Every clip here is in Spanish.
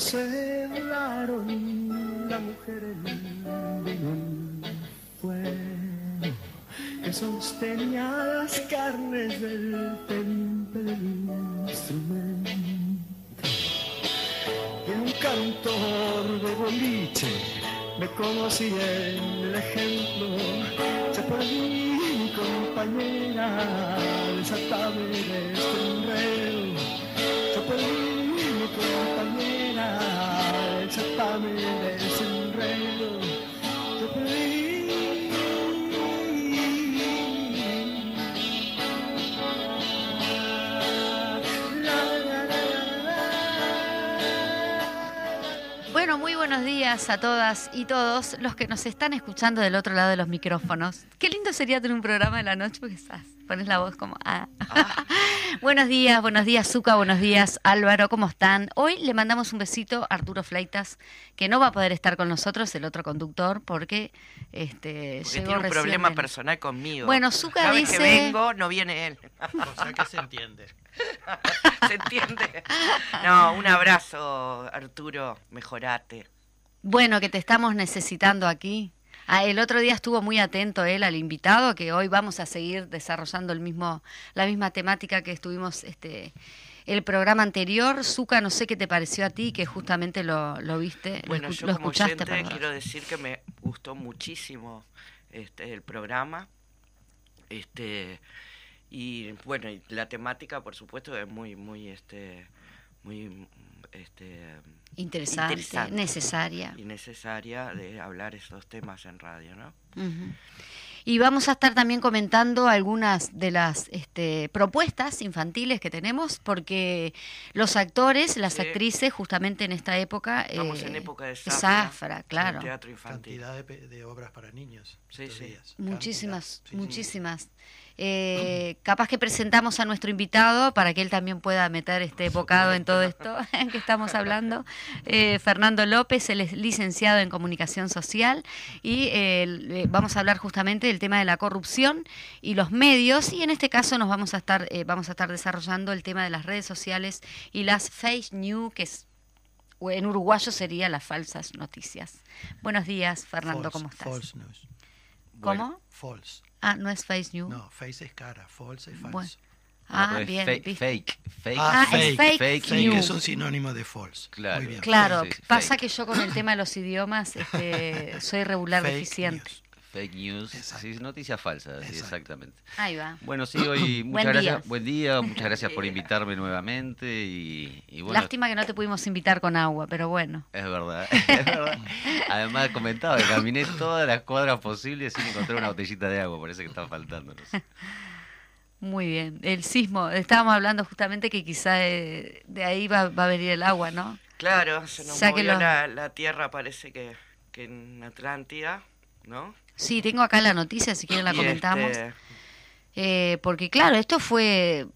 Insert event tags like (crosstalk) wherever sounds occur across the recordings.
Pronto se hablaron la mujer en un fuego que sostenía las carnes del temple del instrumento. Un cantor de boliche me conocí en el ejemplo. Se perdí mi compañera, desatame de este enredo. Se desatame días a todas y todos los que nos están escuchando del otro lado de los micrófonos. Qué lindo sería tener un programa de la noche porque estás, pones la voz como... Ah. (laughs) buenos días, buenos días Zuka, buenos días Álvaro, ¿cómo están? Hoy le mandamos un besito a Arturo Fleitas, que no va a poder estar con nosotros, el otro conductor, porque, este, Porque llegó tiene un recién problema personal conmigo. Bueno, Zuka Cada vez dice- que vengo, no viene él. O sea que se entiende. (laughs) ¿Se entiende? No, un abrazo, Arturo. Mejorate. Bueno, que te estamos necesitando aquí. Ah, el otro día estuvo muy atento él al invitado, que hoy vamos a seguir desarrollando el mismo, la misma temática que estuvimos este, el programa anterior. Zuka, no sé qué te pareció a ti, que justamente lo, lo viste, lo Bueno, escu- yo lo como escuchaste. oyente quiero decir que me gustó muchísimo este, el programa. Este, y bueno, y la temática, por supuesto, es muy, muy, este, muy, este, Interesante, interesante. necesaria. y necesaria de hablar esos temas en radio, ¿no? Y vamos a estar también comentando algunas de las este, propuestas infantiles que tenemos, porque los actores, las Sí. actrices, justamente en esta época... Estamos eh, en época de zafra, claro. teatro infantil. Cantidad de, obras para niños. Sí, sí. días. Muchísimas, Cantidad. Sí. Eh, capaz que presentamos a nuestro invitado para que él también pueda meter este bocado en todo esto (laughs) que estamos hablando. Eh, Fernando López, él es licenciado en comunicación social y eh, vamos a hablar justamente del tema de la corrupción y los medios y en este caso nos vamos a estar eh, vamos a estar desarrollando el tema de las redes sociales y las fake news que es en uruguayo sería las falsas noticias. Buenos días, Fernando, False, ¿cómo estás? False news. ¿Cómo? False. Ah, no es face news. No, face es cara, false es falso. Bueno. No, Ah, bien. fake, fake, fake. Ah, Ah, es fake, Fake news. es un sinónimo de false. Claro. Muy bien. Claro, Sí, sí, pasa fake. que yo con el tema de los idiomas este, soy regular Fake deficiente. news. Fake news, Exacto. sí, noticias falsas, sí, exactamente. Ahí va. Bueno, sí, hoy (clears throat) Buen muchas gracias, día. buen día, muchas (laughs) gracias por invitarme nuevamente y, y bueno, Lástima que no te pudimos invitar con agua, pero bueno. es verdad, (laughs) es verdad. Además comentaba que caminé todas las cuadras posibles sin encontrar una botellita de agua, parece que está faltando. no sé. Muy bien. El sismo, estábamos hablando justamente que quizá eh, de ahí va, va a venir el agua, ¿no? Claro, se nos movió la, la tierra, parece que, que en Atlántida, ¿no? Sí, tengo acá la noticia, si quieren la Y comentamos. este, Eh, porque claro, esto fue...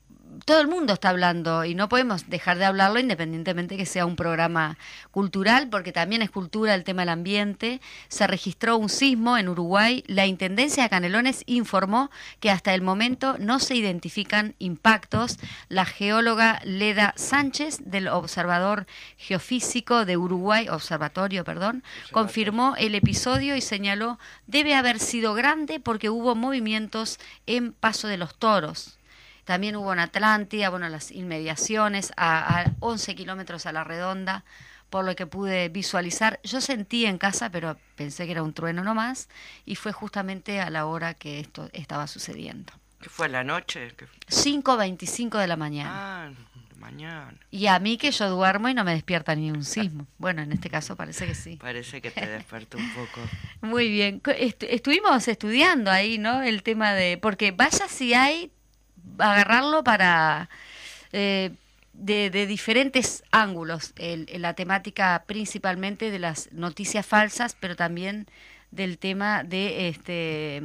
Todo el mundo está hablando y no podemos dejar de hablarlo independientemente que sea un programa cultural, porque también es cultura el tema del ambiente. Se registró un sismo en Uruguay. La Intendencia de Canelones informó que hasta el momento no se identifican impactos. La geóloga Leda Sánchez del Observador Geofísico de Uruguay, Observatorio, perdón, confirmó el episodio y señaló debe haber sido grande porque hubo movimientos en Paso de los Toros. También hubo en Atlántida, bueno, las inmediaciones, a, a 11 kilómetros a la redonda, por lo que pude visualizar. Yo sentí en casa, pero pensé que era un trueno nomás, y fue justamente a la hora que esto estaba sucediendo. ¿Qué fue la noche? ¿Qué- 5.25 de la mañana. Ah, mañana. Y a mí que yo duermo y no me despierta ni un sismo. (laughs) Bueno, en este caso parece que sí. Parece que te despertó un poco. (laughs) Muy bien. Estuvimos estudiando ahí, ¿no? El tema de... Porque vaya si hay agarrarlo para... eh, de, diferentes ángulos, el- la temática principalmente de las noticias falsas, pero también del tema de este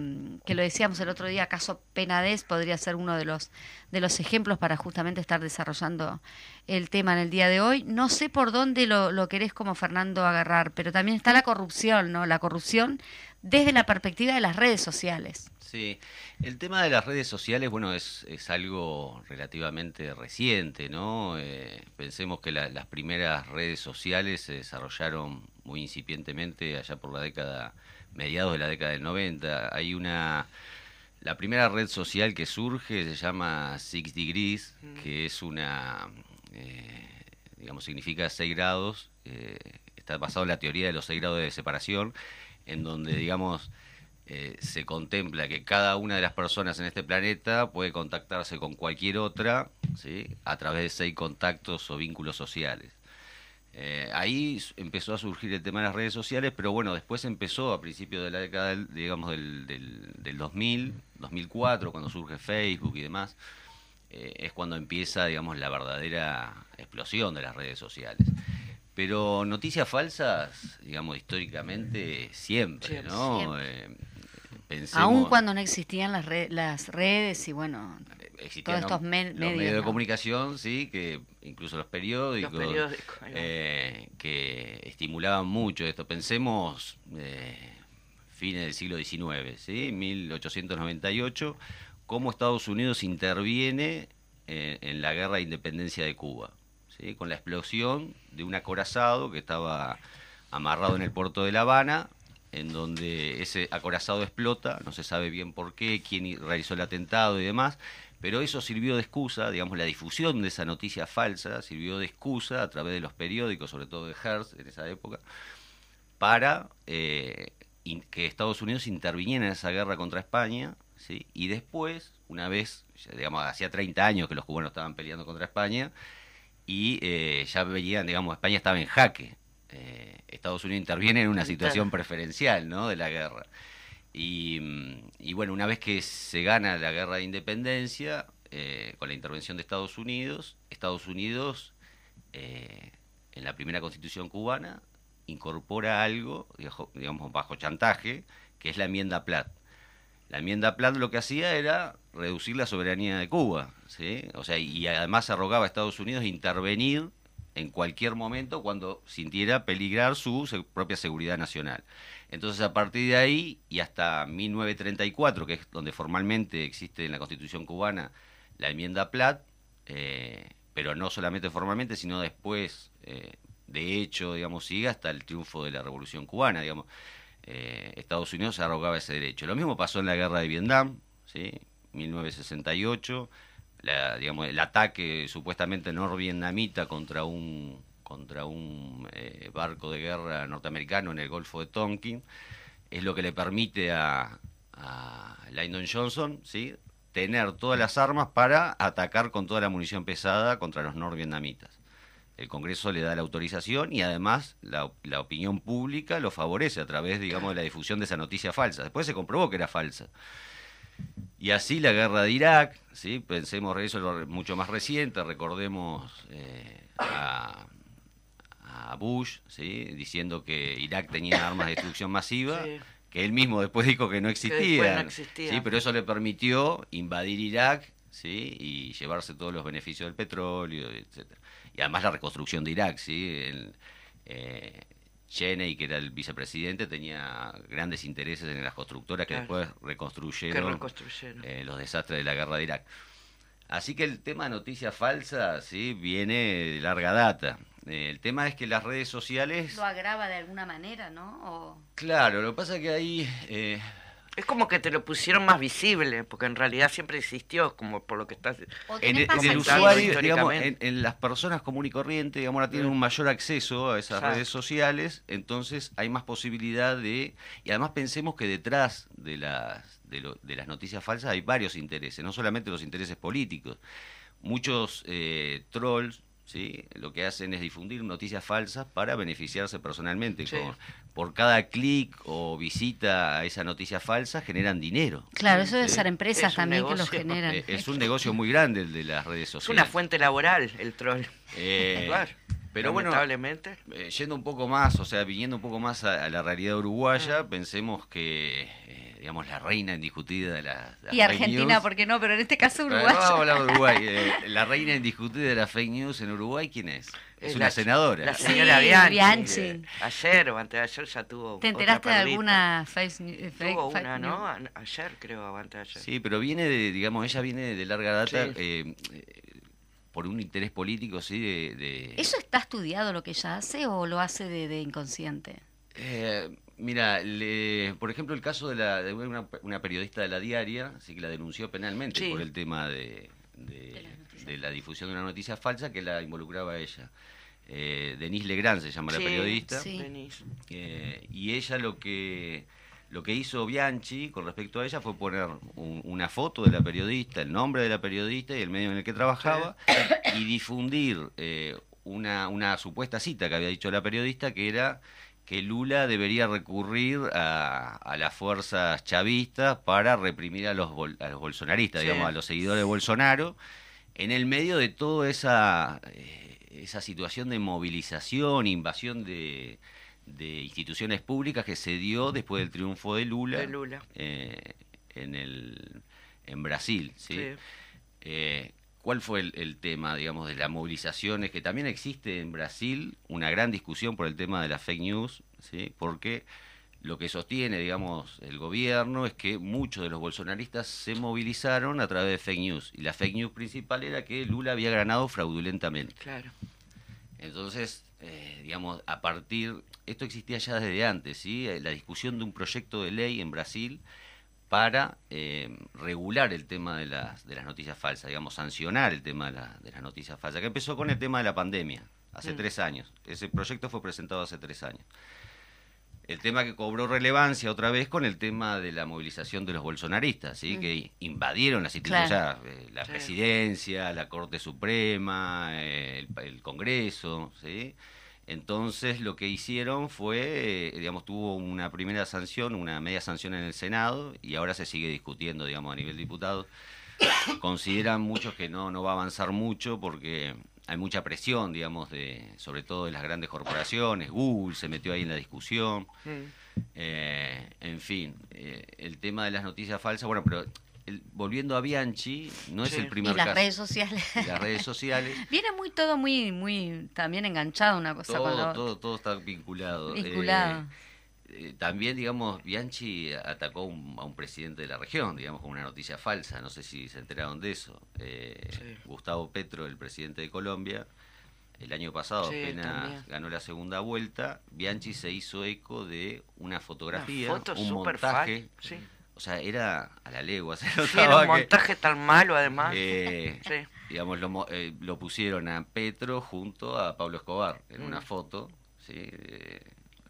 que lo decíamos el otro día, caso Penades podría ser uno de los de los ejemplos para justamente estar desarrollando el tema en el día de hoy. No sé por dónde lo, lo querés como Fernando agarrar, pero también está la corrupción, ¿no? La corrupción desde la perspectiva de las redes sociales. Sí, el tema de las redes sociales, bueno, es, es algo relativamente reciente, ¿no? Eh, pensemos que la- las primeras redes sociales se desarrollaron muy incipientemente allá por la década, mediados de la década del 90. Hay una, la primera red social que surge se llama Six Degrees, que es una, eh, digamos, significa 6 grados, eh, está basado en la teoría de los 6 grados de separación, en donde, digamos, eh, se contempla que cada una de las personas en este planeta puede contactarse con cualquier otra ¿sí? a través de seis contactos o vínculos sociales. Eh, ahí empezó a surgir el tema de las redes sociales, pero bueno, después empezó a principios de la década, del, digamos, del, del, del 2000, 2004, cuando surge Facebook y demás, eh, es cuando empieza, digamos, la verdadera explosión de las redes sociales. Pero noticias falsas, digamos, históricamente, siempre, Siempre, ¿no? siempre. Eh, pensemos- Aún cuando no existían las, re- las redes y bueno, existían todos estos me- los medios, medios de ¿no? comunicación, sí, que incluso los periódicos, Los eh, que estimulaban mucho esto. Pensemos eh, fines del siglo XIX, ¿sí? 1898, cómo Estados Unidos interviene eh, en la guerra de independencia de Cuba, ¿sí? con la explosión de un acorazado que estaba amarrado en el puerto de La Habana, en donde ese acorazado explota, no se sabe bien por qué, quién realizó el atentado y demás, pero eso sirvió de excusa, digamos, la difusión de esa noticia falsa sirvió de excusa a través de los periódicos, sobre todo de Hearst en esa época, para eh, que Estados Unidos interviniera en esa guerra contra España, y después, una vez, digamos, hacía 30 años que los cubanos estaban peleando contra España, y eh, ya veían, digamos, España estaba en jaque. Eh, Estados Unidos interviene en una situación preferencial, ¿no? De la guerra. Y, mm, y bueno, una vez que se gana la guerra de independencia, eh, con la intervención de Estados Unidos, Estados Unidos, eh, en la primera constitución cubana, incorpora algo, digamos, bajo chantaje, que es la enmienda Platt. La enmienda Platt lo que hacía era reducir la soberanía de Cuba, ¿sí? O sea, y además arrogaba a Estados Unidos intervenir en cualquier momento cuando sintiera peligrar su propia seguridad nacional. Entonces, a partir de ahí y hasta 1934, que es donde formalmente existe en la Constitución cubana la enmienda Platt, eh, pero no solamente formalmente, sino después, eh, de hecho, digamos, sigue hasta el triunfo de la Revolución cubana, digamos. Eh, Estados Unidos se arrogaba ese derecho. Lo mismo pasó en la guerra de Vietnam, ¿sí? 1968, la, digamos, el ataque supuestamente norvietnamita contra un contra un eh, barco de guerra norteamericano en el Golfo de Tonkin. es lo que le permite a, a Lyndon Johnson, ¿sí? tener todas las armas para atacar con toda la munición pesada contra los norvietnamitas. El Congreso le da la autorización y además la, la opinión pública lo favorece a través, digamos, de la difusión de esa noticia falsa. Después se comprobó que era falsa. Y así la guerra de Irak, ¿sí? pensemos eso lo mucho más reciente, recordemos eh, a, a Bush ¿sí? diciendo que Irak tenía armas de destrucción masiva, Sí. que él mismo después dijo que no existían. no existía. ¿sí? Pero eso le permitió invadir Irak ¿sí? y llevarse todos los beneficios del petróleo, etcétera Y además la reconstrucción de Irak, ¿sí? El, eh, Cheney, que era el vicepresidente, tenía grandes intereses en las constructoras que Claro. después Que reconstruyeron reconstruyeron. eh, los desastres de la guerra de Irak. Así que el tema de noticias falsas ¿sí? viene de larga data. Eh, el tema es que las redes sociales... Lo agrava de alguna manera, ¿no? O- Claro, lo que pasa es que ahí... eh, Es como que te lo pusieron más visible, porque en realidad siempre existió, como por lo que estás... en, el- en el pasajeros. usuario, digamos, en, en las personas comunes y corrientes, digamos, ahora tienen un mayor acceso a esas Exacto. redes sociales, entonces hay más posibilidad de... Y además pensemos que detrás de las, de, lo- de las noticias falsas hay varios intereses, no solamente los intereses políticos. Muchos eh, trolls, ¿sí? Lo que hacen es difundir noticias falsas para beneficiarse personalmente. Sí. Con- por cada clic o visita a esa noticia falsa generan dinero. Claro, eso debe ser empresas Es también que los negocio. generan. (laughs) Es un negocio muy grande el de las redes Es sociales. una fuente laboral el troll. Eh, Claro. Pero bueno, Lamentablemente. eh, yendo un poco más, o sea, viniendo un poco más a, a la realidad uruguaya, Mm. pensemos que, eh, digamos, la reina indiscutida de las, de Y fake Argentina, news- ¿por qué no? Pero en este caso Eh, Uruguay. Vamos a hablar de Uruguay. (laughs) Eh, la reina indiscutida de las fake news en Uruguay, ¿quién es? Es Es una la- senadora. La Sí, señora Bianchi. Bianchi. Eh, Ayer o antes de ayer ya tuvo. ¿Te otra enteraste de perlita. alguna face, eh, fake, Tuvo fake una, news? ¿no? Ayer creo, antes de ayer. Sí, pero viene de, digamos, ella viene de larga data Sí. Por un interés político, sí, de... de- ¿Eso está estudiado lo que ella hace o lo hace de, de inconsciente? Eh, mira, le- por ejemplo, el caso de, la, de una, una periodista de la diaria, sí que la denunció penalmente Sí. por el tema de, de- De las noticias. de la difusión de una noticia falsa que la involucraba a ella. Eh, Denise Legrand se llama la periodista. sí. Denise. Eh, y ella lo que lo que hizo Bianchi con respecto a ella fue poner un- una foto de la periodista, el nombre de la periodista y el medio en el que trabajaba y difundir eh, una, una supuesta cita que había dicho la periodista que era que Lula debería recurrir a, a las fuerzas chavistas para reprimir a los, bol- a los bolsonaristas, Sí. digamos, a los seguidores de Bolsonaro, en el medio de toda esa, eh, esa situación de movilización, invasión de, de instituciones públicas que se dio después del triunfo de Lula, De Lula. eh, en, el, en Brasil. ¿sí? Sí. Eh, ¿Cuál fue el, el tema, digamos, de las movilizaciones? Que también existe en Brasil una gran discusión por el tema de las fake news, ¿sí? porque lo que sostiene, digamos, el gobierno es que muchos de los bolsonaristas se movilizaron a través de fake news. Y la fake news principal era que Lula había ganado fraudulentamente. Claro. Entonces, eh, digamos, a partir, esto existía ya desde antes, ¿sí? Eh, La discusión de un proyecto de ley en Brasil para eh, regular el tema de las, de las noticias falsas, digamos, sancionar el tema de, la- de las noticias falsas, que empezó con el tema de la pandemia, hace Mm. tres años. Ese proyecto fue presentado hace tres años. El tema que cobró relevancia otra vez con el tema de la movilización de los bolsonaristas, ¿sí? Mm. que invadieron las instituciones, Claro. eh, la Sí. presidencia, la Corte Suprema, eh, el, el Congreso, ¿sí? Entonces lo que hicieron fue, eh, digamos, tuvo una primera sanción, una media sanción en el Senado y ahora se sigue discutiendo, digamos, a nivel diputado. Consideran muchos que no, no va a avanzar mucho porque hay mucha presión, digamos, de, sobre todo de las grandes corporaciones. Google se metió ahí en la discusión. Mm. Eh, en fin, eh, el tema de las noticias falsas, bueno, pero el- volviendo a Bianchi, no es el Y primer las caso. redes sociales. Y las redes sociales, (laughs) Viene muy todo muy, muy también enganchado una cosa con la todo, otra. todo, todo está vinculado. Vinculado. eh, también, digamos, Bianchi atacó un- a un presidente de la región, digamos, con una noticia falsa. No sé si se enteraron de eso. Eh, Sí. Gustavo Petro, el presidente de Colombia, el año pasado, Sí, apenas ganó la segunda vuelta, Bianchi se hizo eco de una fotografía, Una foto un montaje. Sí. O sea, era a la legua. (laughs) Se Sí, era un que, montaje tan malo además. eh, (laughs) Sí. digamos, lo, eh, lo pusieron a Petro junto a Pablo Escobar en Mm. una foto, ¿sí?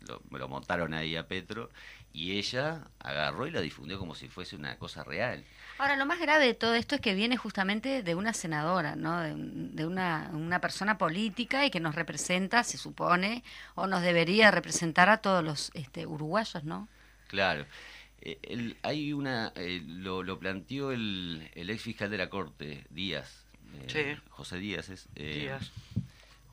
Lo, lo montaron ahí a Petro, y ella agarró y la difundió como si fuese una cosa real. Ahora, lo más grave de todo esto es que viene justamente de una senadora, ¿no? De, un- de una, una persona política y que nos representa, se supone, o nos debería representar a todos los este, uruguayos, ¿no? Claro. Eh, el- hay una, eh, lo, lo planteó el, el ex fiscal de la Corte, Díaz. eh, Sí. José Díaz es. eh, Díaz.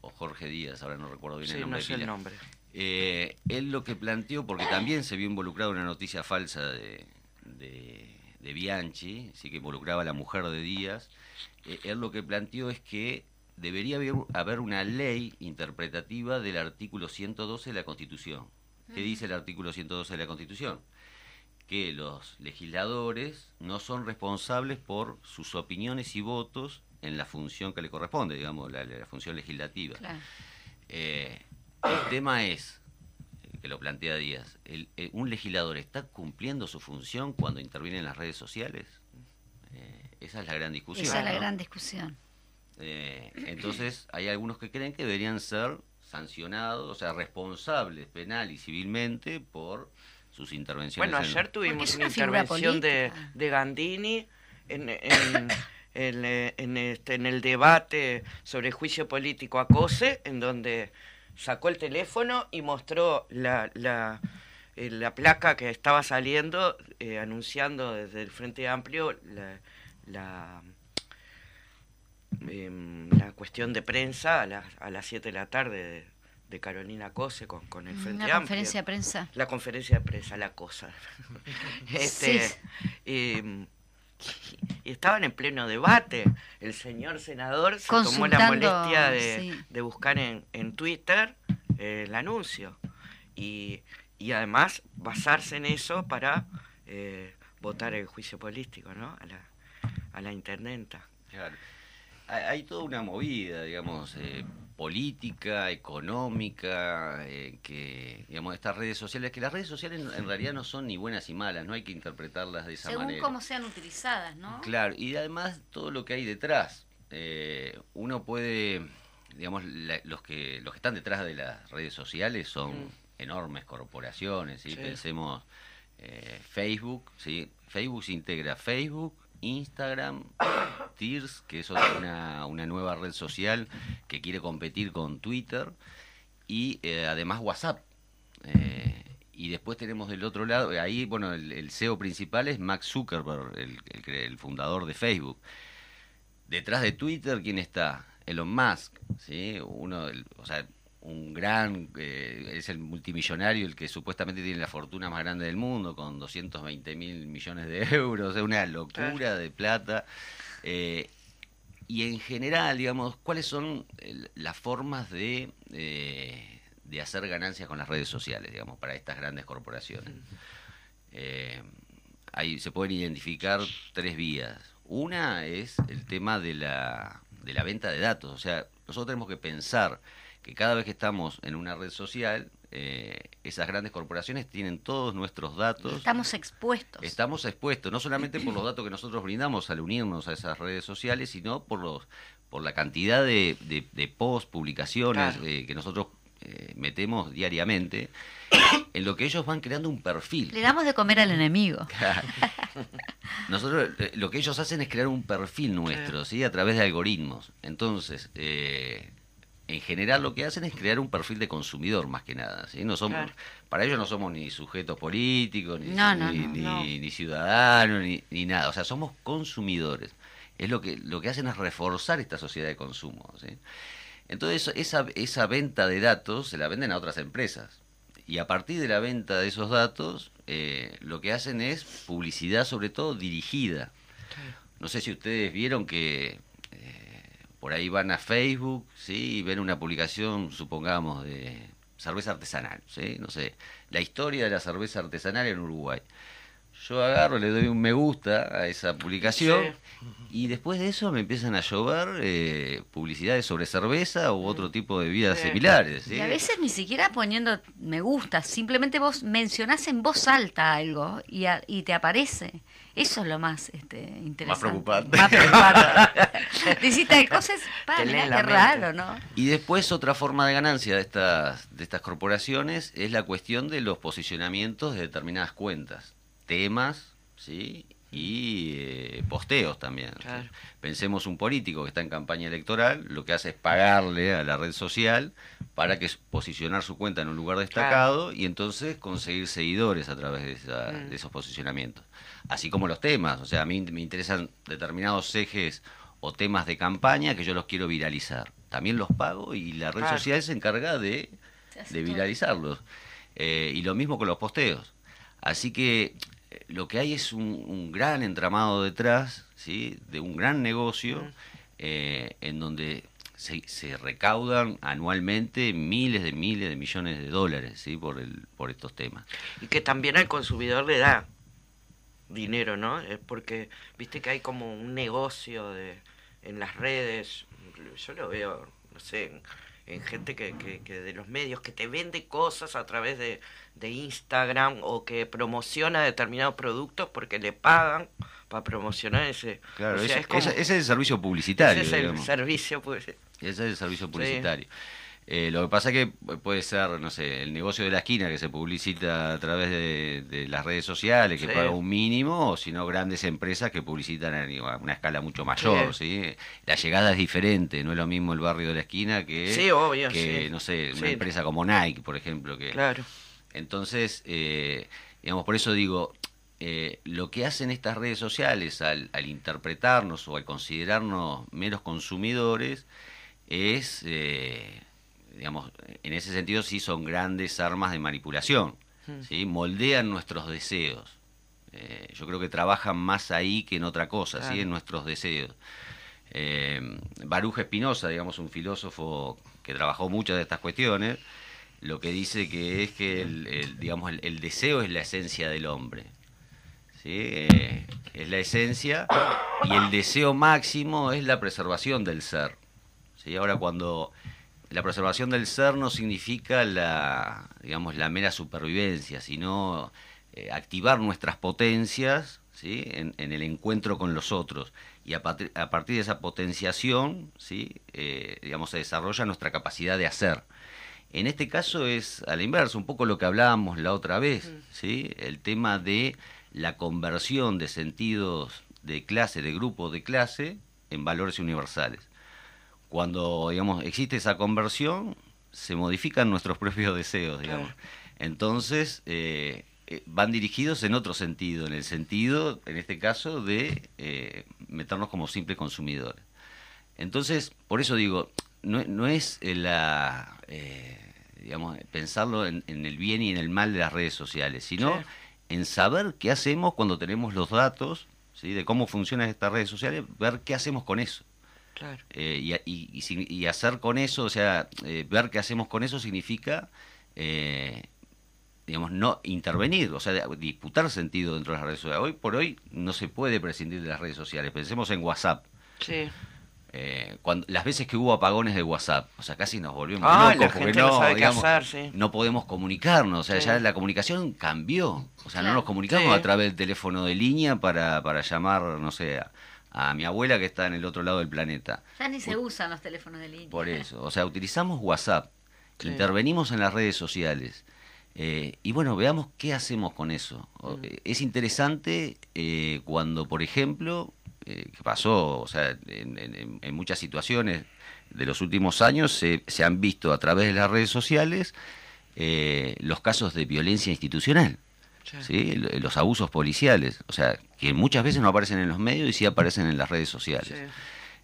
O Jorge Díaz, ahora no recuerdo bien Sí, el nombre. no de sé el pila. nombre. Eh, él lo que planteó, porque también se vio involucrado en una noticia falsa de, de, de Bianchi, sí que involucraba a la mujer de Díaz, eh, él lo que planteó es que debería haber, haber una ley interpretativa del artículo 112 de la Constitución. ¿Qué dice el artículo 112 de la Constitución? Que los legisladores no son responsables por sus opiniones y votos en la función que le corresponde, digamos, la, la función legislativa. Claro. Eh, el tema es, eh, que lo plantea Díaz, el- eh, ¿un legislador está cumpliendo su función cuando interviene en las redes sociales? Eh, esa es la gran discusión. Esa es la ¿no? gran discusión. Eh, entonces, hay algunos que creen que deberían ser sancionados, o sea, responsables penal y civilmente por sus intervenciones. Bueno, en- ayer tuvimos una intervención de, Gandini en, en, (coughs) en, en este, en el debate sobre juicio político a COSE, en donde sacó el teléfono y mostró la, la, eh, la placa que estaba saliendo, eh, anunciando desde el Frente Amplio la, la, em, la cuestión de prensa a las, a las 7 de la tarde de, de Carolina Cose con, con el Frente Una Amplio. conferencia de prensa. La conferencia de prensa, la cosa. (laughs) este, Sí. Y estaban en pleno debate. El señor senador se tomó la Consultando, molestia de, sí. de buscar en, en Twitter eh, el anuncio. Y, y además basarse en eso para eh, votar el juicio político, ¿no? A la, a la intendenta. Claro. Hay, hay toda una movida, digamos, eh, política, económica, eh, que, digamos, estas redes sociales, que las redes sociales en, realidad no son ni buenas ni malas, no hay que interpretarlas de esa Según manera. cómo sean utilizadas, ¿no? Claro, y además todo lo que hay detrás. Eh, uno puede, digamos, la- los que los que están detrás de las redes sociales son Mm. enormes corporaciones, ¿sí? Sí. Pensemos eh, Facebook, ¿sí? Facebook se integra Facebook, Instagram, (coughs) Tears, que es una, nueva red social que quiere competir con Twitter, y eh, además WhatsApp. Eh, y después tenemos del otro lado, ahí, bueno, el, CEO principal es Max Zuckerberg, el, fundador de Facebook. Detrás de Twitter, ¿quién está? Elon Musk, ¿sí? Uno, o sea, un gran, eh, es el multimillonario, el que supuestamente tiene la fortuna más grande del mundo, con 220 mil millones de euros, es una locura de plata. Eh, y en general, digamos, ¿cuáles son las formas de, eh, de hacer ganancias con las redes sociales, digamos, para estas grandes corporaciones? Eh, ahí se pueden identificar tres vías. Una es el tema de la, de la venta de datos. O sea, nosotros tenemos que pensar que cada vez que estamos en una red social, eh, esas grandes corporaciones tienen todos nuestros datos. Estamos expuestos. Estamos expuestos, no solamente por los (clears throat) datos que nosotros brindamos al unirnos a esas redes sociales, sino por los por la cantidad de, de, de posts, publicaciones Claro. eh, que nosotros eh, metemos diariamente, en lo que ellos van creando un perfil. Le damos de comer al enemigo. (laughs) Nosotros lo que ellos hacen es crear un perfil nuestro, ¿sí? A través de algoritmos. Entonces, eh, en general lo que hacen es crear un perfil de consumidor más que nada, ¿sí? No somos, Claro. para ellos no somos ni sujetos políticos, ni, No, no, ni, no, ni- no. ni ciudadanos, ni, ni nada. O sea, somos consumidores. Es lo que lo que hacen es reforzar esta sociedad de consumo, ¿sí? Entonces, esa, esa venta de datos se la venden a otras empresas. Y a partir de la venta de esos datos, eh, lo que hacen es publicidad, sobre todo dirigida. No sé si ustedes vieron que por ahí van a Facebook, ¿sí? Y ven una publicación, supongamos, de cerveza artesanal, ¿sí? No sé, la historia de la cerveza artesanal en Uruguay. yo agarro, le doy un me gusta a esa publicación Sí. y después de eso me empiezan a llover eh, publicidades sobre cerveza u otro tipo de vidas Sí. similares. ¿sí? Y a veces ni siquiera poniendo me gusta, simplemente vos mencionás en voz alta algo y, a- y te aparece. Eso es lo más este, interesante. preocupante. Más preocupante. (laughs) Decís tal cosas, qué raro, ¿no? Y después otra forma de ganancia de estas, de estas corporaciones es la cuestión de los posicionamientos de determinadas cuentas, temas, ¿sí? Y eh, posteos también. Claro. Pensemos un político que está en campaña electoral, lo que hace es pagarle a la red social para que posicionar su cuenta en un lugar destacado y entonces conseguir seguidores a través de, esa- Mm. de esos posicionamientos. Así como los temas, o sea, a mí me interesan determinados ejes o temas de campaña que yo los quiero viralizar. También los pago y la red Claro. social se encarga de, de viralizarlos. Eh, y lo mismo con los posteos. Así que lo que hay es un, un gran entramado detrás, ¿sí? de un gran negocio, eh, en donde se, se recaudan anualmente miles de miles de millones de dólares ¿sí? por, el, por estos temas. Y que también al consumidor le da dinero, ¿no? Es porque, viste que hay como un negocio de en las redes, yo lo veo, no sé, en, en gente que, que, que de los medios, que te vende cosas a través de, de Instagram o que promociona determinados productos porque le pagan para promocionar ese... Claro, o sea, ese, es como- ese- ese es el servicio publicitario. ese es el digamos. servicio, pues. Ese es el servicio publicitario. Eh, lo que pasa es que puede ser, no sé, el negocio de la esquina que se publicita a través de, de las redes sociales, que Sí. paga un mínimo, o si no, grandes empresas que publicitan a una escala mucho mayor, ¿sí? La llegada es diferente, no es lo mismo el barrio de la esquina que, Sí, obvio, que no sé, una empresa como Nike, por ejemplo, que Claro. entonces, eh, digamos, por eso digo, eh, lo que hacen estas redes sociales al, al interpretarnos o al considerarnos meros consumidores es, eh, digamos, en ese sentido sí son grandes armas de manipulación, Mm. ¿sí? moldean nuestros deseos. Eh, yo creo que trabajan más ahí que en otra cosa, ¿sí? En nuestros deseos. Eh, Baruch Espinosa, digamos, un filósofo que trabajó muchas de estas cuestiones, lo que dice que es que el, el, digamos, el, el deseo es la esencia del hombre. ¿sí? Eh, es la esencia y el deseo máximo es la preservación del ser. ¿sí? Ahora cuando la preservación del ser no significa la, digamos, la mera supervivencia, sino eh, activar nuestras potencias ¿sí? en, en el encuentro con los otros. Y a, partir- a partir de esa potenciación, ¿sí? Eh, digamos, se desarrolla nuestra capacidad de hacer. En este caso es a la inversa, un poco lo que hablábamos la otra vez, ¿sí? el tema de la conversión de sentidos de clase, de grupo de clase, en valores universales. Cuando digamos existe esa conversión, se modifican nuestros propios deseos, digamos. Claro. Entonces, eh, eh, van dirigidos en otro sentido, en el sentido, en este caso, de eh, meternos como simples consumidores. Entonces, por eso digo, no, no es la, eh, digamos, pensarlo en, en el bien y en el mal de las redes sociales, sino en saber qué hacemos cuando tenemos los datos, ¿sí? de cómo funcionan estas redes sociales, ver qué hacemos con eso. Claro. Eh, y, y- y y hacer con eso, o sea, eh, ver qué hacemos con eso significa, eh, digamos, no intervenir, o sea, disputar sentido dentro de las redes sociales. Hoy por hoy no se puede prescindir de las redes sociales. Pensemos en WhatsApp. Sí. Eh, cuando, las veces que hubo apagones de WhatsApp, o sea, casi nos volvimos Ah, locos la porque no, no sabe qué digamos, hacer, sí. no podemos comunicarnos, o sea, Sí. ya la comunicación cambió, o sea, no nos comunicamos Sí. a través del teléfono de línea para, para llamar, no sé, a, a mi abuela que está en el otro lado del planeta. Ya ni se usan los teléfonos de línea. Por eso, o sea, utilizamos WhatsApp, Sí. intervenimos en las redes sociales. eh, y bueno, veamos qué hacemos con eso. Mm. eh, Es interesante eh, cuando, por ejemplo, eh, que pasó, o sea, en, en- en muchas situaciones de los últimos años se, se han visto a través de las redes sociales eh, los casos de violencia institucional. Sí. Los abusos policiales, o sea, que muchas veces no aparecen en los medios y sí aparecen en las redes sociales. Sí.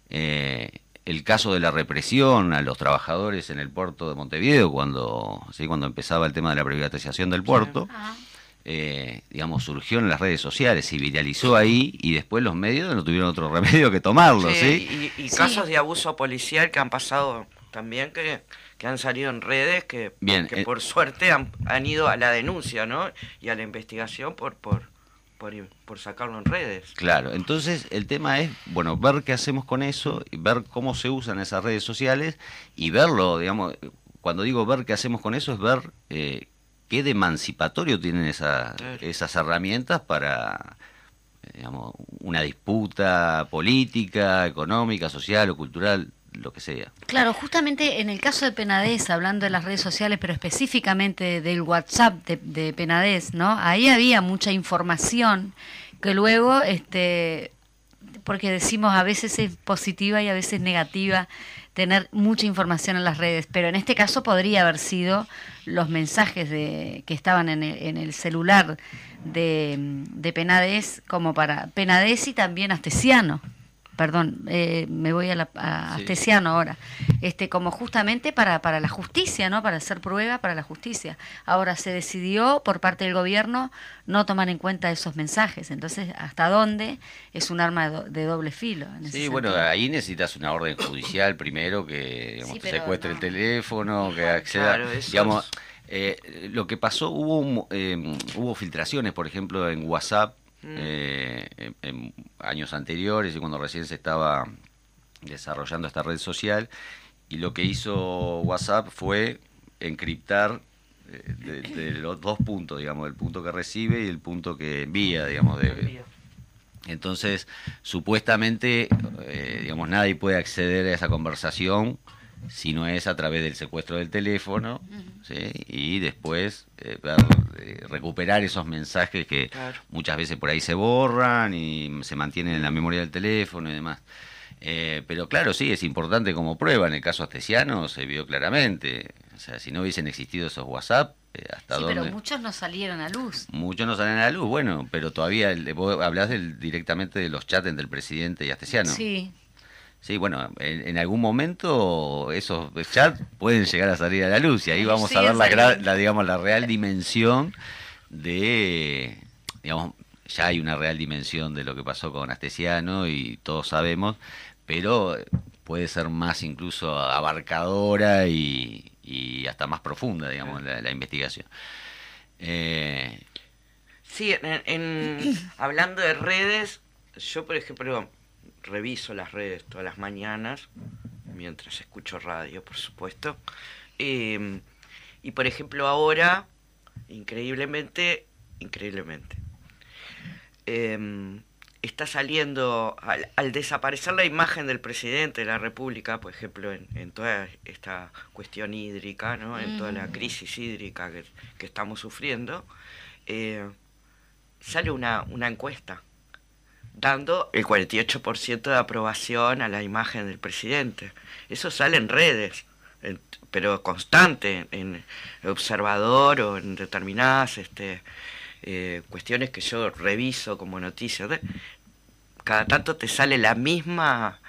Eh, el caso de la represión a los trabajadores en el puerto de Montevideo, cuando, ¿sí? cuando empezaba el tema de la privatización del puerto, Ah, eh, digamos, surgió en las redes sociales, se viralizó ahí y después los medios no tuvieron otro (laughs) remedio que tomarlo, ¿sí? Sí, Y, y Sí. casos de abuso policial que han pasado también que, que han salido en redes que, Bien, que eh, por suerte han, han ido a la denuncia, ¿no? Y a la investigación por por por, por sacarlo en redes. Claro, entonces el tema es, bueno, ver qué hacemos con eso, y ver cómo se usan esas redes sociales y verlo, digamos, cuando digo ver qué hacemos con eso es ver eh, qué de emancipatorio tienen esa- Claro. esas herramientas para, eh, digamos, una disputa política, económica, social o cultural, lo que sea. Claro, justamente en el caso de Penades, hablando de las redes sociales, pero específicamente del WhatsApp de, de Penades, ¿no? Ahí había mucha información que luego, este, porque decimos a veces es positiva y a veces negativa tener mucha información en las redes, pero en este caso podría haber sido los mensajes de, que estaban en el, en el celular de, de Penades como para Penades y también Astesiano. Perdón, eh, me voy a, la, a Sí. Astesiano ahora. Este, como justamente para, para la justicia, ¿no? Para hacer prueba para la justicia. Ahora se decidió por parte del gobierno no tomar en cuenta esos mensajes. Entonces, ¿hasta dónde es un arma de, do- de doble filo? en ese Sí, bueno, sentido? ahí necesitas una orden judicial (coughs) primero que digamos, Sí, te secuestre no. el teléfono, que acceda. Claro, eso digamos, es- eh, lo que pasó, hubo, un- eh, hubo filtraciones, por ejemplo, en WhatsApp Mm. eh, en, en años anteriores y cuando recién se estaba desarrollando esta red social. Y lo que hizo WhatsApp fue encriptar eh, de, de los dos puntos, digamos, el punto que recibe y el punto que envía, digamos, de, entonces, supuestamente, eh, digamos, nadie puede acceder a esa conversación si no es a través del secuestro del teléfono, ¿sí? y después eh, ver, eh, recuperar esos mensajes que Claro. muchas veces por ahí se borran y se mantienen en la memoria del teléfono y demás. Eh, pero claro, sí, es importante como prueba. En el caso astesiano se vio claramente. O sea, si no hubiesen existido esos WhatsApp, eh, ¿hasta Sí, dónde? pero muchos no salieron a luz. Muchos no salen a luz, bueno, pero todavía el- vos hablás del, directamente de los chats entre el presidente y Astesiano. Sí, Sí, bueno, en, en algún momento esos chats pueden llegar a salir a la luz y ahí vamos a ver la, la, digamos, la real dimensión de, digamos, ya hay una real dimensión de lo que pasó con Astesiano y todos sabemos, pero puede ser más incluso abarcadora y, y hasta más profunda, digamos, la, la investigación. Eh, Sí, en, en- hablando de redes, yo por ejemplo reviso las redes todas las mañanas, mientras escucho radio, por supuesto. Eh, y por ejemplo ahora, increíblemente, increíblemente, eh, está saliendo, al, al desaparecer la imagen del presidente de la República, por ejemplo, en, en toda esta cuestión hídrica, ¿no? en toda la Mm. crisis hídrica que, que estamos sufriendo, eh, sale una, una encuesta dando el 48% de aprobación a la imagen del presidente. Eso sale en redes, en- pero constante, en Observador o en determinadas este, eh, cuestiones que yo reviso como noticias. Cada tanto te sale la misma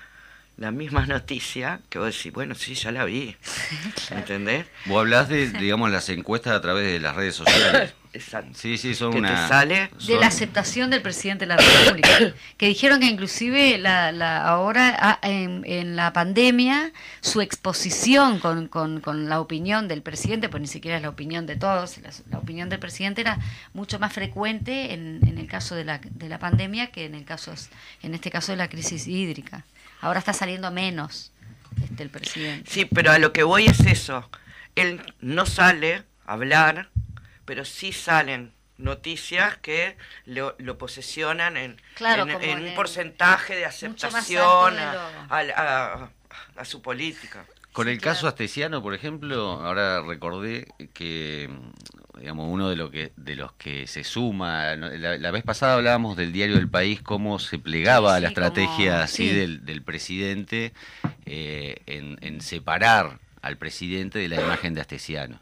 la misma noticia que vos decís, bueno, sí, ya la vi. (laughs) ¿Entendés? vos hablás de, digamos, las encuestas a través de las redes sociales. Exacto. Sí, sí, son Que te una... sale de son- la aceptación del presidente de la República, (coughs) que dijeron que inclusive la, la- ahora ah, en, en la pandemia su exposición con, con- con la opinión del presidente, pues ni siquiera es la opinión de todos, la, la opinión del presidente era mucho más frecuente en, en el caso de la, de la pandemia que en el caso en este caso de la crisis hídrica. Ahora está saliendo menos este el presidente. Sí, pero a lo que voy es eso. Él no sale a hablar, pero sí salen noticias que lo, lo posesionan en, Claro, en- como en en un porcentaje de aceptación a, a- a- a su política. Con Sí, el claro. caso astesiano, por ejemplo, ahora recordé que, digamos, uno de, lo que, de los que se suma, la, la vez pasada hablábamos del diario del país, cómo se plegaba a la estrategia así sí. del, del presidente eh, en, en separar al presidente de la imagen de Astesiano.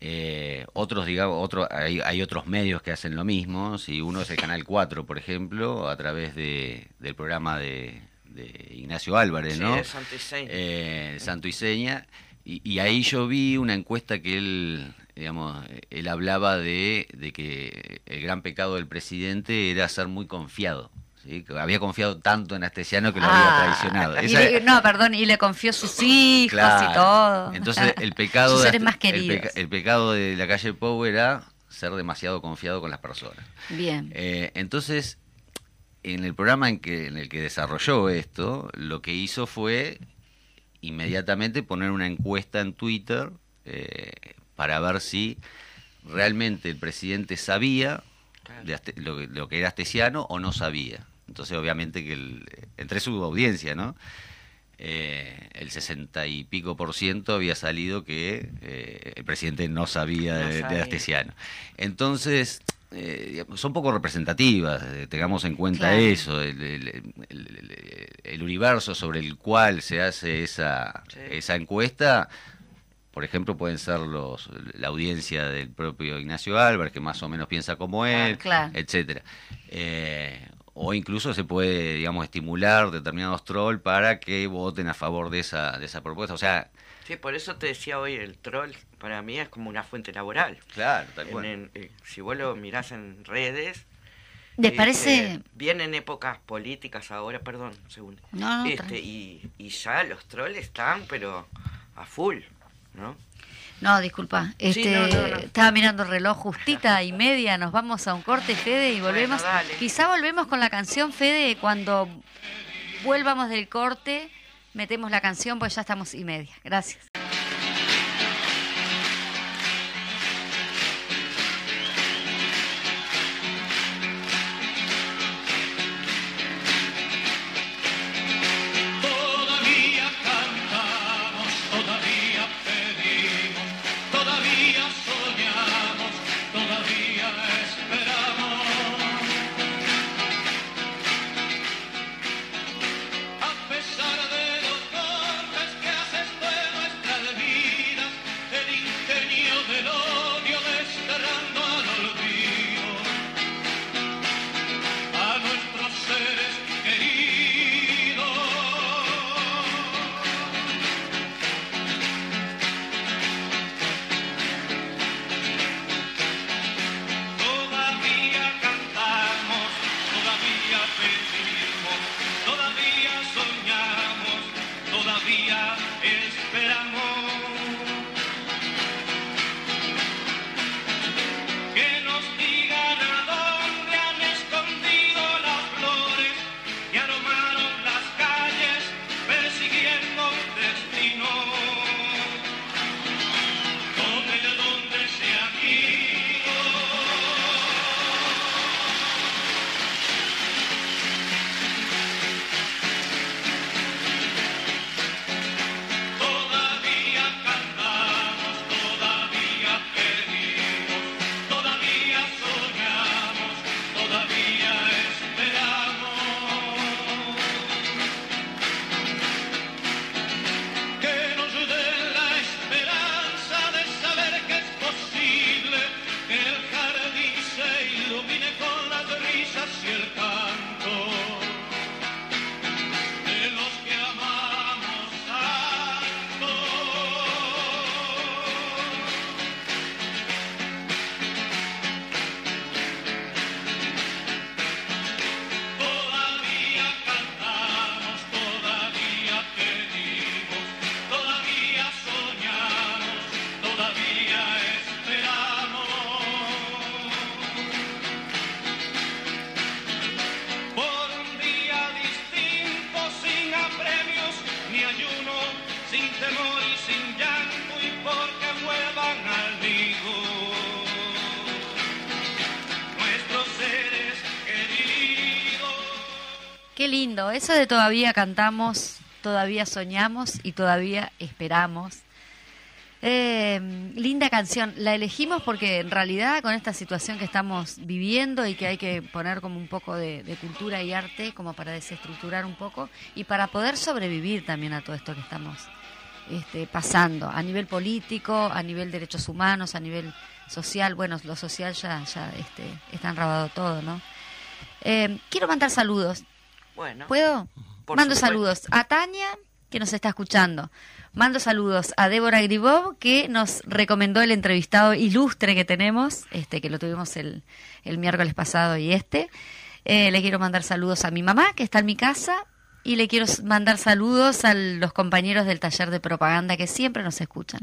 Eh, otros, digamos, otro, hay, hay otros medios que hacen lo mismo. Si uno es el Canal 4, por ejemplo, a través de, del programa de, de Ignacio Álvarez, Sí, ¿no? Santo Iseña. eh, Santo y Seña, y, y ahí yo vi una encuesta que él, digamos, él hablaba de, de que el gran pecado del presidente era ser muy confiado. ¿Sí? Que había confiado tanto en Astesiano que lo Ah, había traicionado. y Esa- le- no, perdón, y le confió sus hijos Claro. y todo. Entonces el pecado, de más el, peca- el pecado de la calle Pou era ser demasiado confiado con las personas. Bien. Eh, entonces, en el programa en, que, en el que desarrolló esto, lo que hizo fue inmediatamente poner una encuesta en Twitter eh, para ver si realmente el presidente sabía de Aste- lo, que- lo que era astesiano o no sabía. Entonces, obviamente que el- entre su audiencia, ¿no? Eh, el 60 y pico por ciento había salido que eh, el presidente no sabía No de, de astesiano. Entonces, eh, son poco representativas, tengamos en cuenta Claro. eso, el, el- el- el- el universo sobre el cual se hace esa, Sí. esa encuesta. Por ejemplo, pueden ser los la audiencia del propio Ignacio Álvarez, que más o menos piensa como él, Claro. etcétera. Eh, o incluso se puede, digamos, estimular determinados trolls para que voten a favor de esa, de esa propuesta. O sea, Sí, por eso te decía hoy, el troll para mí es como una fuente laboral. claro, tal cual. en- eh, si vos lo mirás en redes... ¿Les este, parece? Vienen épocas políticas ahora, perdón, un segundo. No, no, Este, y, y ya los trolls están, pero a full, ¿no? No, disculpa. Sí, Este, no, no, no. Estaba mirando el reloj justita y media. Nos vamos a un corte, Fede, y volvemos. Quizá volvemos con la canción, Fede, cuando vuelvamos del corte. Metemos la canción, pues ya estamos y media. Gracias. Eso de todavía cantamos, todavía soñamos y todavía esperamos. Eh, linda canción. La elegimos porque en realidad con esta situación que estamos viviendo y que hay que poner como un poco de, cultura y arte como para desestructurar un poco y para poder sobrevivir también a todo esto que estamos este, pasando a nivel político, a nivel derechos humanos, a nivel social. Bueno, lo social ya, ya este, está enrabado todo, ¿no? Eh, quiero mandar saludos. Bueno, ¿Puedo? Por Mando supuesto. saludos a Tania, que nos está escuchando. Mando saludos a Débora Gribov, que nos recomendó el entrevistado ilustre que tenemos, este que lo tuvimos el, el miércoles pasado y este. Eh, le quiero mandar saludos a mi mamá, que está en mi casa, y le quiero mandar saludos a los compañeros del taller de propaganda que siempre nos escuchan.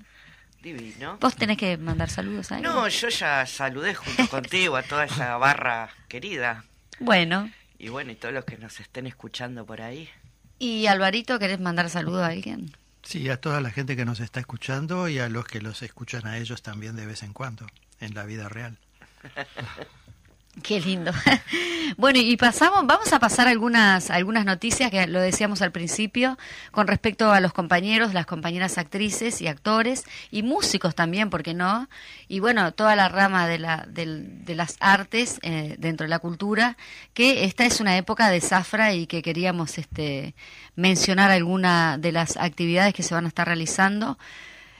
divino. Vos tenés que mandar saludos a No, yo ya saludé junto contigo a toda esa barra querida. Bueno, Y bueno, y todos los que nos estén escuchando por ahí. y Alvarito, ¿querés mandar saludos a alguien? Sí, a toda la gente que nos está escuchando y a los que los escuchan a ellos también de vez en cuando, en la vida real. (laughs) Qué lindo. (laughs) Bueno, y pasamos, vamos a pasar algunas, algunas noticias que lo decíamos al principio con respecto a los compañeros, las compañeras actrices y actores y músicos también, ¿por qué no? Y bueno, toda la rama de, la, de las artes eh, dentro de la cultura, que esta es una época de zafra y que queríamos este, mencionar alguna de las actividades que se van a estar realizando.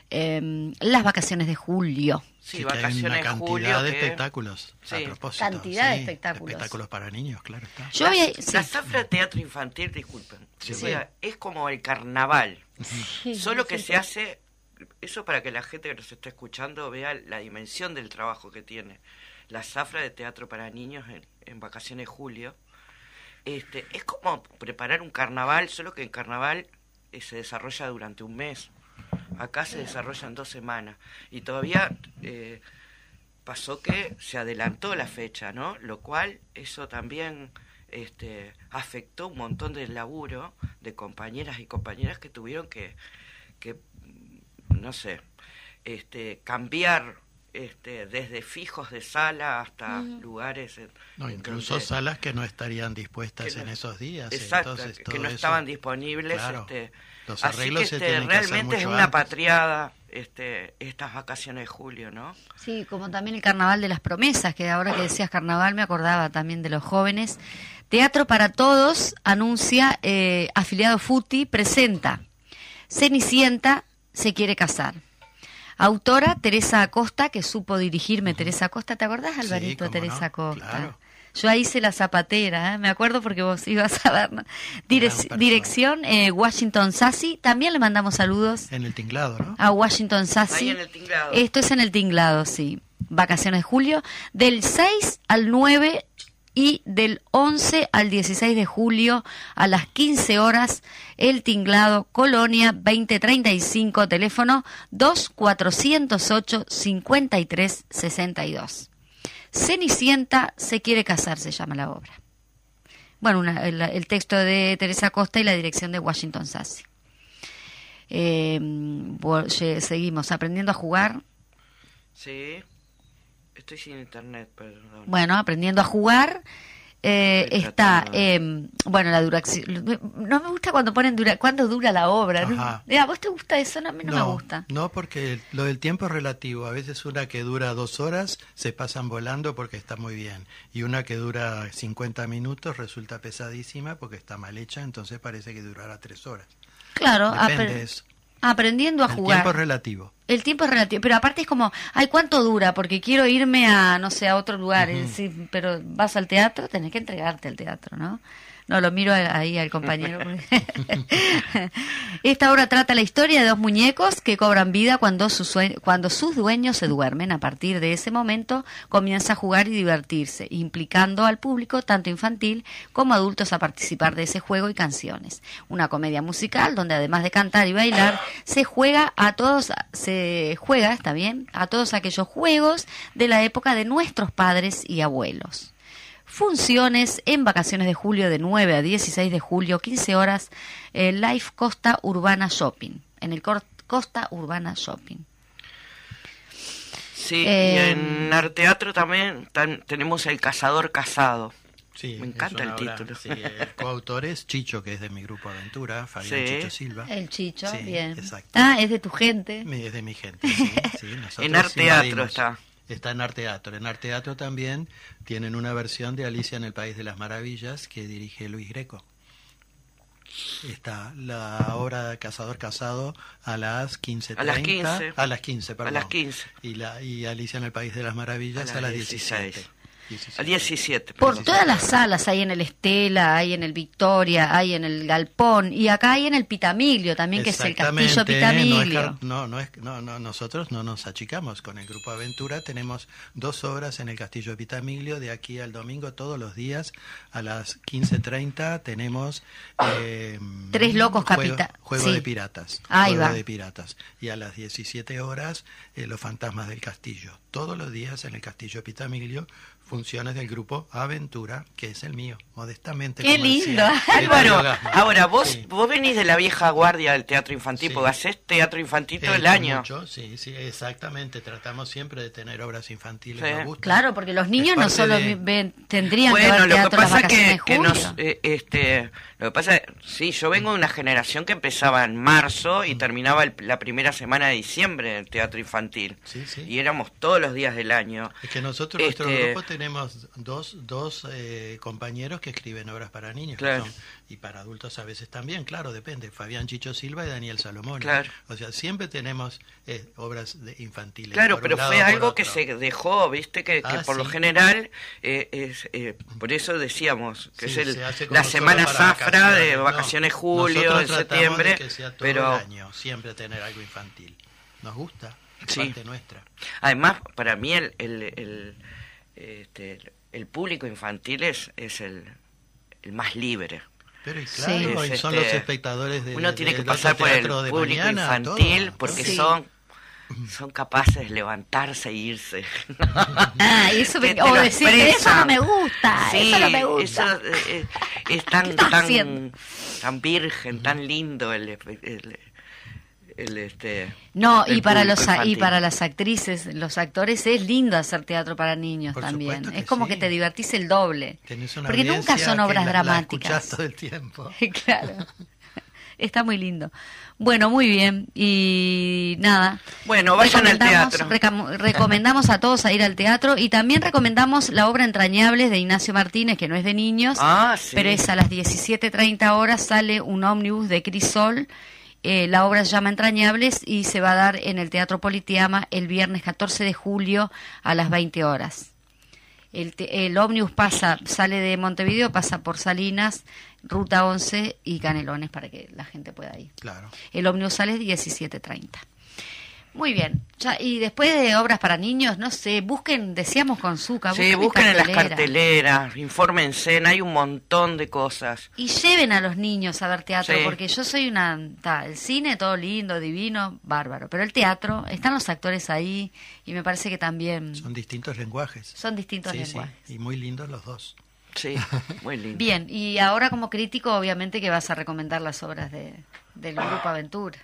Em, las vacaciones de julio. Sí, que hay vacaciones una de cantidad julio. de que- espectáculos. Sí. A propósito, Cantidad de sí, espectáculos. Espectáculos para niños, claro está. Yo había- sí. La zafra de teatro infantil, disculpen, es como el carnaval, Sí, solo que sí, se hace, eso para que la gente que nos está escuchando vea la dimensión del trabajo que tiene. La zafra de teatro para niños en, en vacaciones de julio, este, es como preparar un carnaval, solo que el carnaval eh, se desarrolla durante un mes. Acá se desarrolla en dos semanas. Y todavía eh, pasó que se adelantó la fecha, ¿no? Lo cual eso también este, afectó un montón del laburo de compañeras y compañeras que tuvieron que, que no sé, este, cambiar este, desde fijos de sala hasta lugares en- No, incluso donde- salas que no estarían dispuestas que no- en esos días. Exacto, entonces, que no eso- estaban disponibles. Claro, este, los así arreglos que se este, tienen que hacer realmente es mucho una antes. patriada este, estas vacaciones de julio, ¿no? Sí, como también el Carnaval de las Promesas, que ahora que decías Carnaval me acordaba también de los jóvenes. Teatro para Todos anuncia, eh, afiliado FUTI, presenta Cenicienta se quiere casar. Autora Teresa Acosta, que supo dirigirme Teresa Acosta. ¿Te acordás, Sí, Alvarito, cómo Teresa no, Acosta? claro. Yo ahí hice la zapatera, ¿eh? me acuerdo porque vos ibas a ver. ¿no? Direc- persona. dirección eh, Washington Sassy. También le mandamos saludos En el tinglado, ¿no? a Washington Sassy. Ahí en el tinglado. Esto es en el tinglado, sí. Vacaciones de julio. Del 6 al 9 y del 11 al 16 de julio a las 15 horas, el tinglado Colonia 2035, teléfono 2408 5362. Cenicienta se quiere casar, se llama la obra. Bueno, una- el, el texto de Teresa Costa y la dirección de Washington Sassy. Eh, seguimos aprendiendo a jugar. Sí. Estoy sin internet, perdón. Bueno, aprendiendo a jugar. Eh, está, eh, bueno, la duración. No me gusta cuando ponen dura, cuándo dura la obra. Eh, ¿A vos te gusta eso? No, a mí no, me gusta. No, porque lo del tiempo es relativo. A veces una que dura dos horas se pasan volando porque está muy bien. Y una que dura 50 minutos resulta pesadísima porque está mal hecha, entonces parece que durará tres horas. Claro, Depende apre- de eso. aprendiendo a El jugar. tiempo es relativo. El tiempo es relativo, pero aparte es como, ay, ¿cuánto dura? Porque quiero irme a, no sé, a otro lugar. es decir, pero vas al teatro, tenés que entregarte al teatro, ¿no? No, lo miro ahí al compañero. (laughs) Esta obra trata la historia de dos muñecos que cobran vida cuando, sus cuando sus dueños se duermen. A partir de ese momento comienza a jugar y divertirse, implicando al público, tanto infantil como adultos, a participar de ese juego y canciones. Una comedia musical donde además de cantar y bailar, se juega a todos, se juega, está bien, a todos aquellos juegos de la época de nuestros padres y abuelos. Funciones en vacaciones de julio de 9 a 16 de julio, 15 horas, eh, Life Costa Urbana Shopping, en el Cor- Costa Urbana Shopping. Sí, Eh, y en Arteatro también tan- tenemos El Cazador Casado. Sí, Me encanta el obra- título. sí, el (laughs) coautor es Chicho, que es de mi grupo Aventura, Fabián Sí. Chicho Silva. El Chicho, Sí, bien. exacto. Ah, es de tu gente. Es de mi gente, sí. sí, (laughs) nosotros En Arteatro invadimos. está. Está en Arteatro. En Arteatro también tienen una versión de Alicia en el País de las Maravillas que dirige Luis Greco. Está la obra de Cazador Casado a las 15.30. A las 15. A las 15, perdón. las 15. Y, la, y Alicia en el País de las Maravillas A a las las 17. 16. A 17. Por todas las salas, hay en el Estela, hay en el Victoria, hay en el Galpón y acá hay en el Pitamilio también, que es el Castillo Pitamilio. No, no, no es, no, no, nosotros no nos achicamos con el Grupo Aventura. Tenemos dos obras en el Castillo Pitamiglio de aquí al domingo todos los días a las 15.30 tenemos eh, Tres locos juego, capita- juego sí. de piratas. Ahí juego va. de piratas. Y a las 17 horas eh, los fantasmas del castillo. Todos los días en el Castillo Pitamiglio funciones del Grupo Aventura, que es el mío, modestamente. Qué lindo. (laughs) Álvaro, ahora vos Sí. vos venís de la vieja guardia del teatro infantil, Sí. porque hacés teatro infantil todo el año. mucho, sí, sí, exactamente. Tratamos siempre de tener obras infantiles. Sí. Claro, porque los niños no solo de- ven- tendrían que Bueno, ver lo que teatro pasa que, de que nos, eh, este, lo que pasa, sí, yo vengo de una generación que empezaba en marzo Mm. y terminaba el- la primera semana de diciembre en el teatro infantil. Sí, sí. Y éramos todos los días del año. Es que nosotros, nuestro Este- grupo, tenemos dos, dos eh, compañeros que escriben obras para niños. que Claro. son- y para adultos a veces también, claro, depende. Fabián Chicho Silva y Daniel Salomón. Claro. O sea, siempre tenemos eh, obras de infantiles. Claro, pero lado fue algo que se dejó, viste, que, que Ah, por lo general eh, es, eh, por eso decíamos que Sí, es el, se la semana zafra de No, vacaciones julio, en septiembre, de que sea todo pero el año, siempre tener algo infantil. Nos gusta, es Sí. parte nuestra. Además, para mí el, el, el, este, el público infantil es, es el, el más libre. Pero y Sí. claro, Es, y son este, los espectadores de Uno tiene de- que pasar por el público mañana, infantil todo. porque Sí. son son capaces de levantarse e irse. (laughs) Ah, eso me- o decir, eso no me gusta, Sí, eso no me gusta. eso, eh, eh, es (laughs) tan, tan virgen, tan lindo el, el, el, este No, y para los a- y para las actrices, los actores es lindo hacer teatro para niños Por también. Es como sí. que te divertís el doble. Tenés una Porque nunca son obras la- la dramáticas. escuchás todo el tiempo. (laughs) claro. Está muy lindo. Bueno, muy bien. Y nada. Bueno, vayan al Recomendamos- teatro. recomendamos a todos a ir al teatro y también recomendamos la obra Entrañables de Ignacio Martínez, que no es de niños, Ah, sí. pero es a las 17.30 horas, sale un ómnibus de Crisol. Eh, la obra se llama Entrañables y se va a dar en el Teatro Politeama el viernes 14 de julio a las 20 horas. El, el ómnibus pasa, sale de Montevideo, pasa por Salinas, Ruta 11 y Canelones para que la gente pueda ir. Claro. El ómnibus sale 17.30. Muy bien. Ya, y después de obras para niños, no sé, busquen, decíamos con Zucca, Sí, busquen en las carteleras, infórmense, hay un montón de cosas. Y lleven a los niños a ver teatro, Sí. porque yo soy una... ta, el cine, todo lindo, divino, bárbaro. Pero el teatro, están los actores ahí y me parece que también Son distintos lenguajes. son distintos Sí, sí, lenguajes. y muy lindos los dos. Sí, (laughs) muy lindo. Bien, y ahora como crítico, obviamente que vas a recomendar las obras de, del Grupo Aventura.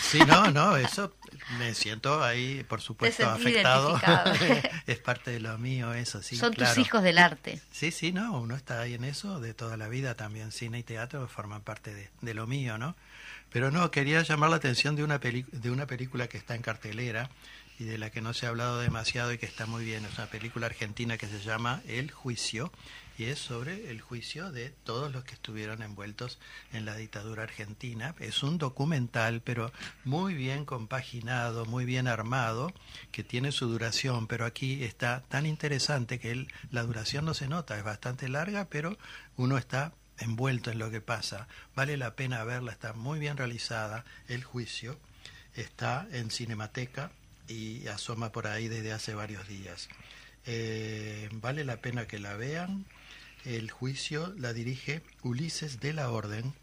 Sí, no, no, eso me siento ahí, por supuesto, afectado. (laughs) es parte de lo mío, eso sí. son claro. tus hijos del arte. Sí, sí, no, uno está ahí en eso de toda la vida también. Cine y teatro forman parte de, de lo mío, ¿no? Pero no, quería llamar la atención de una, peli- de una película que está en cartelera y de la que no se ha hablado demasiado y que está muy bien. Es una película argentina que se llama El Juicio y es sobre el juicio de todos los que estuvieron envueltos en la dictadura argentina. Es un documental, pero muy bien compaginado, muy bien armado, que tiene su duración, pero aquí está tan interesante que la duración no se nota, es bastante larga, pero uno está envuelto en lo que pasa. Vale la pena verla, está muy bien realizada. El juicio está en Cinemateca y asoma por ahí desde hace varios días. Eh, vale la pena que la vean. El juicio la dirige Ulises de la Orden,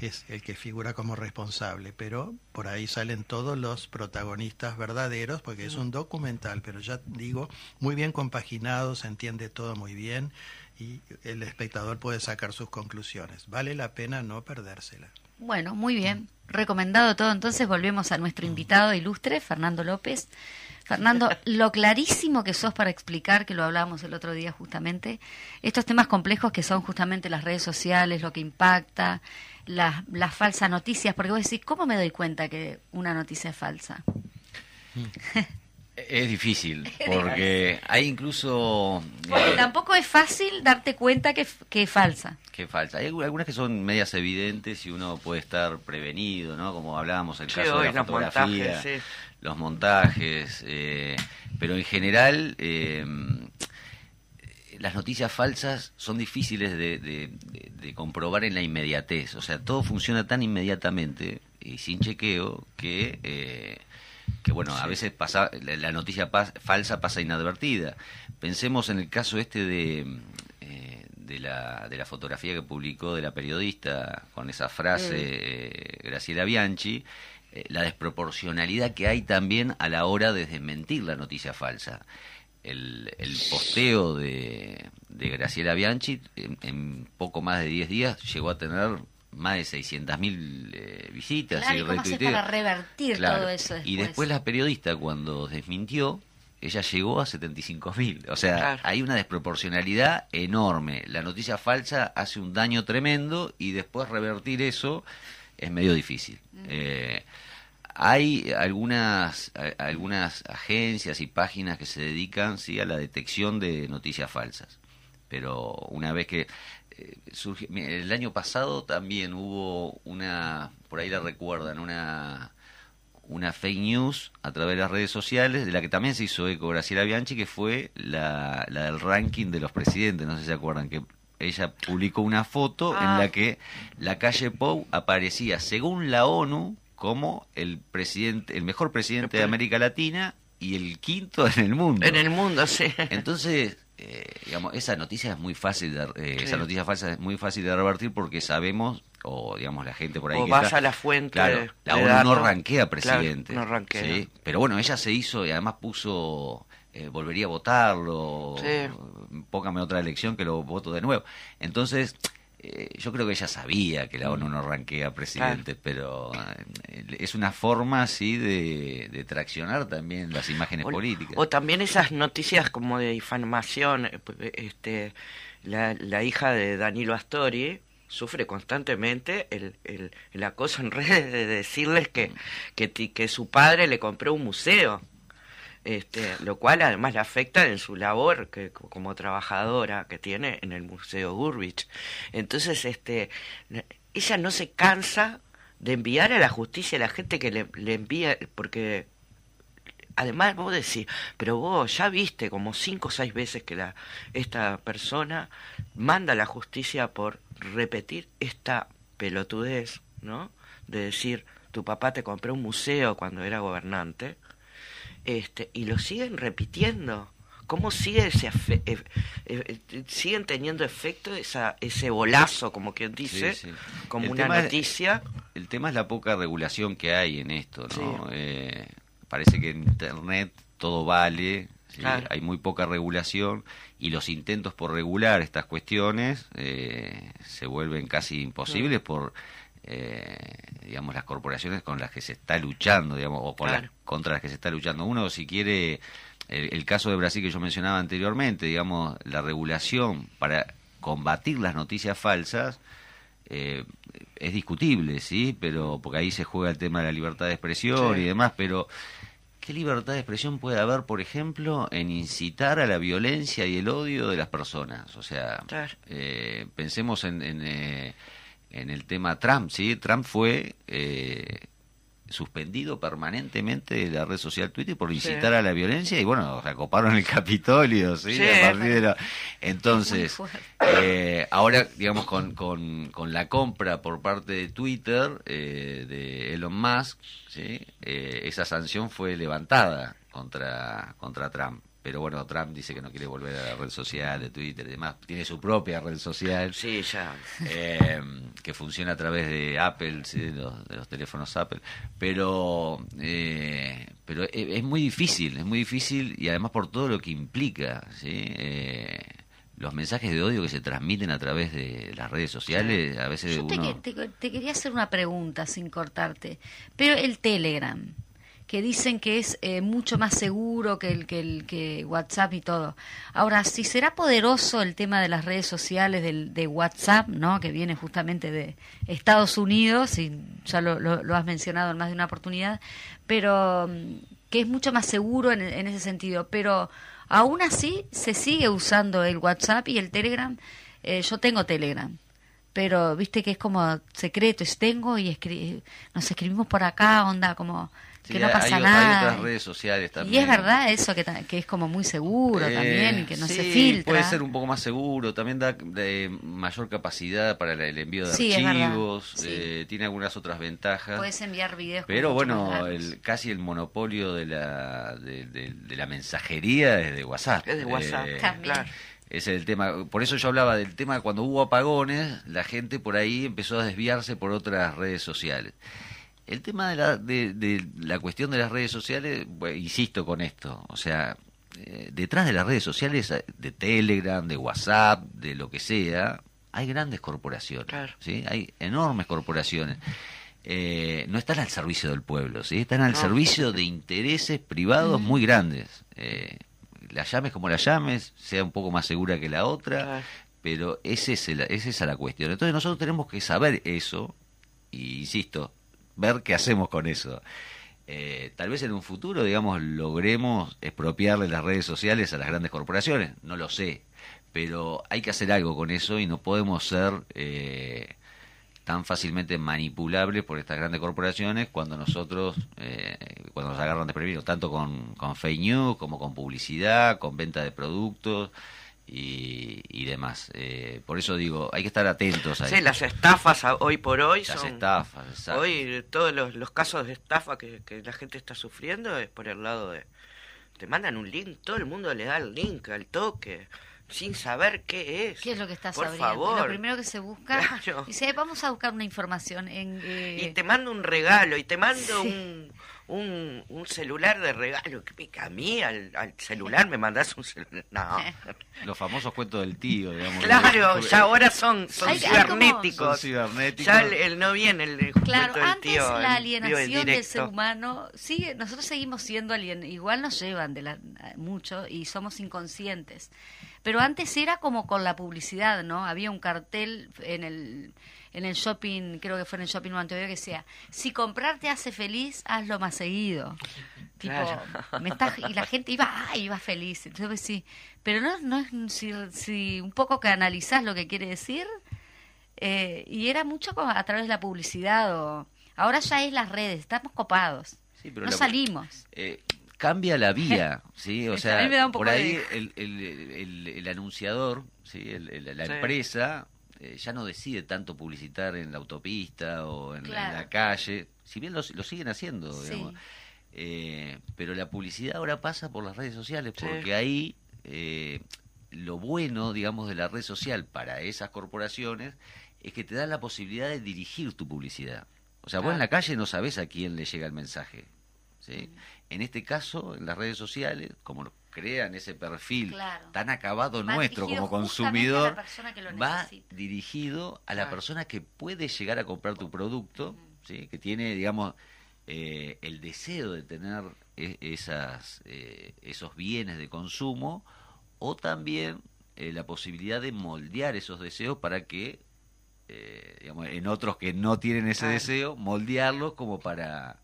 es el que figura como responsable, pero por ahí salen todos los protagonistas verdaderos, porque es un documental, pero ya digo, muy bien compaginado, se entiende todo muy bien y el espectador puede sacar sus conclusiones. Vale la pena no perdérsela. Bueno, muy bien. Recomendado todo. Entonces volvemos a nuestro invitado ilustre, Fernando López. Fernando, (laughs) lo clarísimo que sos para explicar, que lo hablábamos el otro día justamente, estos temas complejos que son justamente las redes sociales, lo que impacta, las, las falsas noticias, porque vos decís, ¿cómo me doy cuenta que una noticia es falsa? (laughs) (laughs) Es difícil, porque hay incluso... Porque eh, tampoco es fácil darte cuenta que, que es falsa. que falta. Hay algu- algunas que son medias evidentes y uno puede estar prevenido, ¿no? Como hablábamos el Sí, caso de la los fotografía, montajes, sí. los montajes, eh, pero en general eh, las noticias falsas son difíciles de, de- de- de comprobar en la inmediatez. O sea, todo funciona tan inmediatamente y sin chequeo que, eh, que bueno, a veces pasa, la, la noticia pas- falsa pasa inadvertida. Pensemos en el caso este de, eh, de, la, de la fotografía que publicó de la periodista con esa frase eh, Graciela Bianchi, eh, la desproporcionalidad que hay también a la hora de desmentir la noticia falsa. El, el posteo de, de Graciela Bianchi en, en poco más de 10 días llegó a tener más de 600.000 eh, visitas Claro, y ¿y cómo haces para revertir Claro. todo eso después? Y después la periodista cuando desmintió, ella llegó a 75.000. O sea, Claro. hay una desproporcionalidad enorme. La noticia falsa hace un daño tremendo y después revertir eso es medio difícil. Eh, hay algunas, a- algunas agencias y páginas que se dedican sí, a la detección de noticias falsas. Pero una vez que eh, el año pasado también hubo una, por ahí la recuerdan, una una fake news a través de las redes sociales, de la que también se hizo eco Graciela Bianchi, que fue la, la del ranking de los presidentes, no sé si se acuerdan, que ella publicó una foto Ah. en la que la calle Pou aparecía, según la ONU, como el presidente, el mejor presidente de América Latina y el quinto en el mundo. En el mundo, sí. Entonces, eh, digamos, esa noticia es muy fácil, de, eh, Sí. esa noticia falsa es muy fácil de revertir porque sabemos, o digamos la gente por ahí O que está- a la fuente claro, de la ONU no ranquea presidente. Claro, no ranquea. ¿sí? Pero bueno, ella se hizo y además puso, eh, volvería a votarlo, Sí. póngame otra elección que lo voto de nuevo. Entonces, eh, yo creo que ella sabía que la ONU no ranquea presidente, pero eh, es una forma así de, de traccionar también las imágenes O- políticas. O también esas noticias como de difamación, eh, p- este, la, la hija de Danilo Astori sufre constantemente el, el, el acoso en (laughs) redes de decirles que, que, que su padre le compró un museo. Este, lo cual además le afecta en su labor que, co- como trabajadora que tiene en el Museo Gurvich. Entonces, este, ella no se cansa de enviar a la justicia a la gente que le, le envía, porque además vos decís, pero vos ya viste como cinco o seis veces que la, esta persona manda a la justicia por repetir esta pelotudez, ¿no? De decir, tu papá te compró un museo cuando era gobernante, este, y lo siguen repitiendo. ¿Cómo sigue ese eh, eh, eh, siguen teniendo efecto esa, ese bolazo, como quien dice, Sí, sí. como El una es- noticia? El tema es la poca regulación que hay en esto, ¿no? Sí. Eh, parece que en Internet todo vale, hay muy poca regulación y los intentos por regular estas cuestiones eh, se vuelven casi imposibles por, eh, digamos, las corporaciones con las que se está luchando, digamos, o Claro. las contra las que se está luchando. Uno, si quiere, el, el caso de Brasil que yo mencionaba anteriormente, digamos, la regulación para combatir las noticias falsas eh, es discutible, sí, pero porque ahí se juega el tema de la libertad de expresión Sí. y demás, pero ¿qué libertad de expresión puede haber, por ejemplo, en incitar a la violencia y el odio de las personas? O sea, Claro. eh, pensemos en, en, eh, en el tema Trump, ¿sí? Trump fue eh, suspendido permanentemente de la red social Twitter por incitar a la violencia y bueno, o sea, coparon el Capitolio, ¿sí? Sí. A partir de la- Entonces, eh, ahora, digamos, con, con, con la compra por parte de Twitter eh, de Elon Musk, ¿sí? Eh, esa sanción fue levantada contra, contra Trump. Pero bueno, Trump dice que no quiere volver a la red social de Twitter y demás. Tiene su propia red social Sí, ya. eh, que funciona a través de Apple, ¿sí? de, los, de los teléfonos Apple. Pero, eh, pero es, es muy difícil, es muy difícil y además por todo lo que implica, ¿sí? Eh, los mensajes de odio que se transmiten a través de las redes sociales, a veces Yo uno... te quería hacer una pregunta sin cortarte, pero el Telegram, que dicen que es eh, mucho más seguro que el, que el que WhatsApp y todo. Ahora, si será poderoso el tema de las redes sociales del, de WhatsApp, ¿no? que viene justamente de Estados Unidos, y ya lo, lo- has mencionado en más de una oportunidad, pero mm, que es mucho más seguro en, en ese sentido, pero aún así se sigue usando el WhatsApp y el Telegram. Eh, yo tengo Telegram pero viste que es como secreto, es tengo y escri- nos escribimos por acá, onda, como que no pasa hay, nada. Hay otras redes sociales Y también. es verdad eso que, que es como muy seguro Eh, también y que no se sí, filtra. Puede ser un poco más seguro, también da de mayor capacidad para el envío de Sí, archivos, sí. eh, tiene algunas otras ventajas. Puedes enviar videos. Pero bueno, el, casi el monopolio de la, de, de- de la mensajería es de WhatsApp. Es de WhatsApp, Eh, También. claro. ese es el tema. Por eso yo hablaba del tema de cuando hubo apagones, la gente por ahí empezó a desviarse por otras redes sociales. El tema de la, de, de la cuestión de las redes sociales, bueno, insisto con esto, o sea, eh, detrás de las redes sociales, eh, de Telegram, de WhatsApp, de lo que sea, hay grandes corporaciones, Claro. ¿sí? Hay enormes corporaciones. Eh, no están al servicio del pueblo, ¿sí? Están al No. servicio de intereses privados muy grandes. Eh, la llames como la llames, sea un poco más segura que la otra, Claro. pero es, ese es esa la cuestión. Entonces nosotros tenemos que saber eso y, insisto, ver qué hacemos con eso. Eh, tal vez en un futuro, digamos, logremos expropiarle las redes sociales a las grandes corporaciones, no lo sé, pero hay que hacer algo con eso y no podemos ser eh, tan fácilmente manipulables por estas grandes corporaciones cuando nosotros, eh, cuando nos agarran desprevenidos, tanto con, con fake news como con publicidad, con venta de productos y, y demás. Eh, por eso digo, hay que estar atentos a Sí, las estafas a- hoy por hoy Las son... estafas, exacto. Hoy todos los, los casos de estafa que, que la gente está sufriendo es por el lado de... Te mandan un link, todo el mundo le da el link al toque, sin saber qué es. ¿Qué es lo que estás Por abriendo? favor. Lo primero que se busca, Claro. dice, "Eh, vamos a buscar una información en... eh, Y te mando un regalo, y te mando Sí. un, un, un celular de regalo. ¿Qué pica a mí? Al, al celular me mandás un celular. No. (laughs) Los famosos cuentos del tío, digamos. Claro, ya ahora son, son Hay- hay como- cibernéticos. Son cibernéticos. Ya el, el no viene el Claro, cuento del antes tío, la alienación del ser humano sigue, nosotros seguimos siendo alien, igual nos llevan de la, mucho y somos inconscientes. Pero antes era como con la publicidad, ¿no? Había un cartel en el en el shopping, creo que fue en el shopping Montevideo que decía, si comprar te hace feliz, hazlo más seguido. Tipo, Claro. me estás- y la gente iba, ay, iba feliz. Entonces sí, pero no, no es si, si un poco que analizás lo que quiere decir, eh, y era mucho como a través de la publicidad o ahora ya es las redes, estamos copados. Sí, pero no la- salimos. eh, cambia la vía, (laughs) ¿sí? O sea, por de- ahí el, el, el- el anunciador, ¿sí? El- el- la Sí. empresa eh, ya no decide tanto publicitar en la autopista o en, la- en Claro. la calle, si bien lo, lo siguen haciendo, Sí. digamos. Eh, pero la publicidad ahora pasa por las redes sociales, Sí. porque ahí eh, lo bueno, digamos, de la red social para esas corporaciones es que te da la posibilidad de dirigir tu publicidad. O sea, vos Claro. en la calle no sabés a quién le llega el mensaje. ¿sí? En este caso, en las redes sociales, como crean ese perfil Claro. tan acabado Va nuestro como consumidor, va dirigido a la Claro. persona que puede llegar a comprar tu producto, ¿sí? que tiene, digamos, eh, el deseo de tener e- esas, eh, esos bienes de consumo o también eh, la posibilidad de moldear esos deseos para que, eh, digamos, en otros que no tienen ese Claro. deseo, moldearlos como para...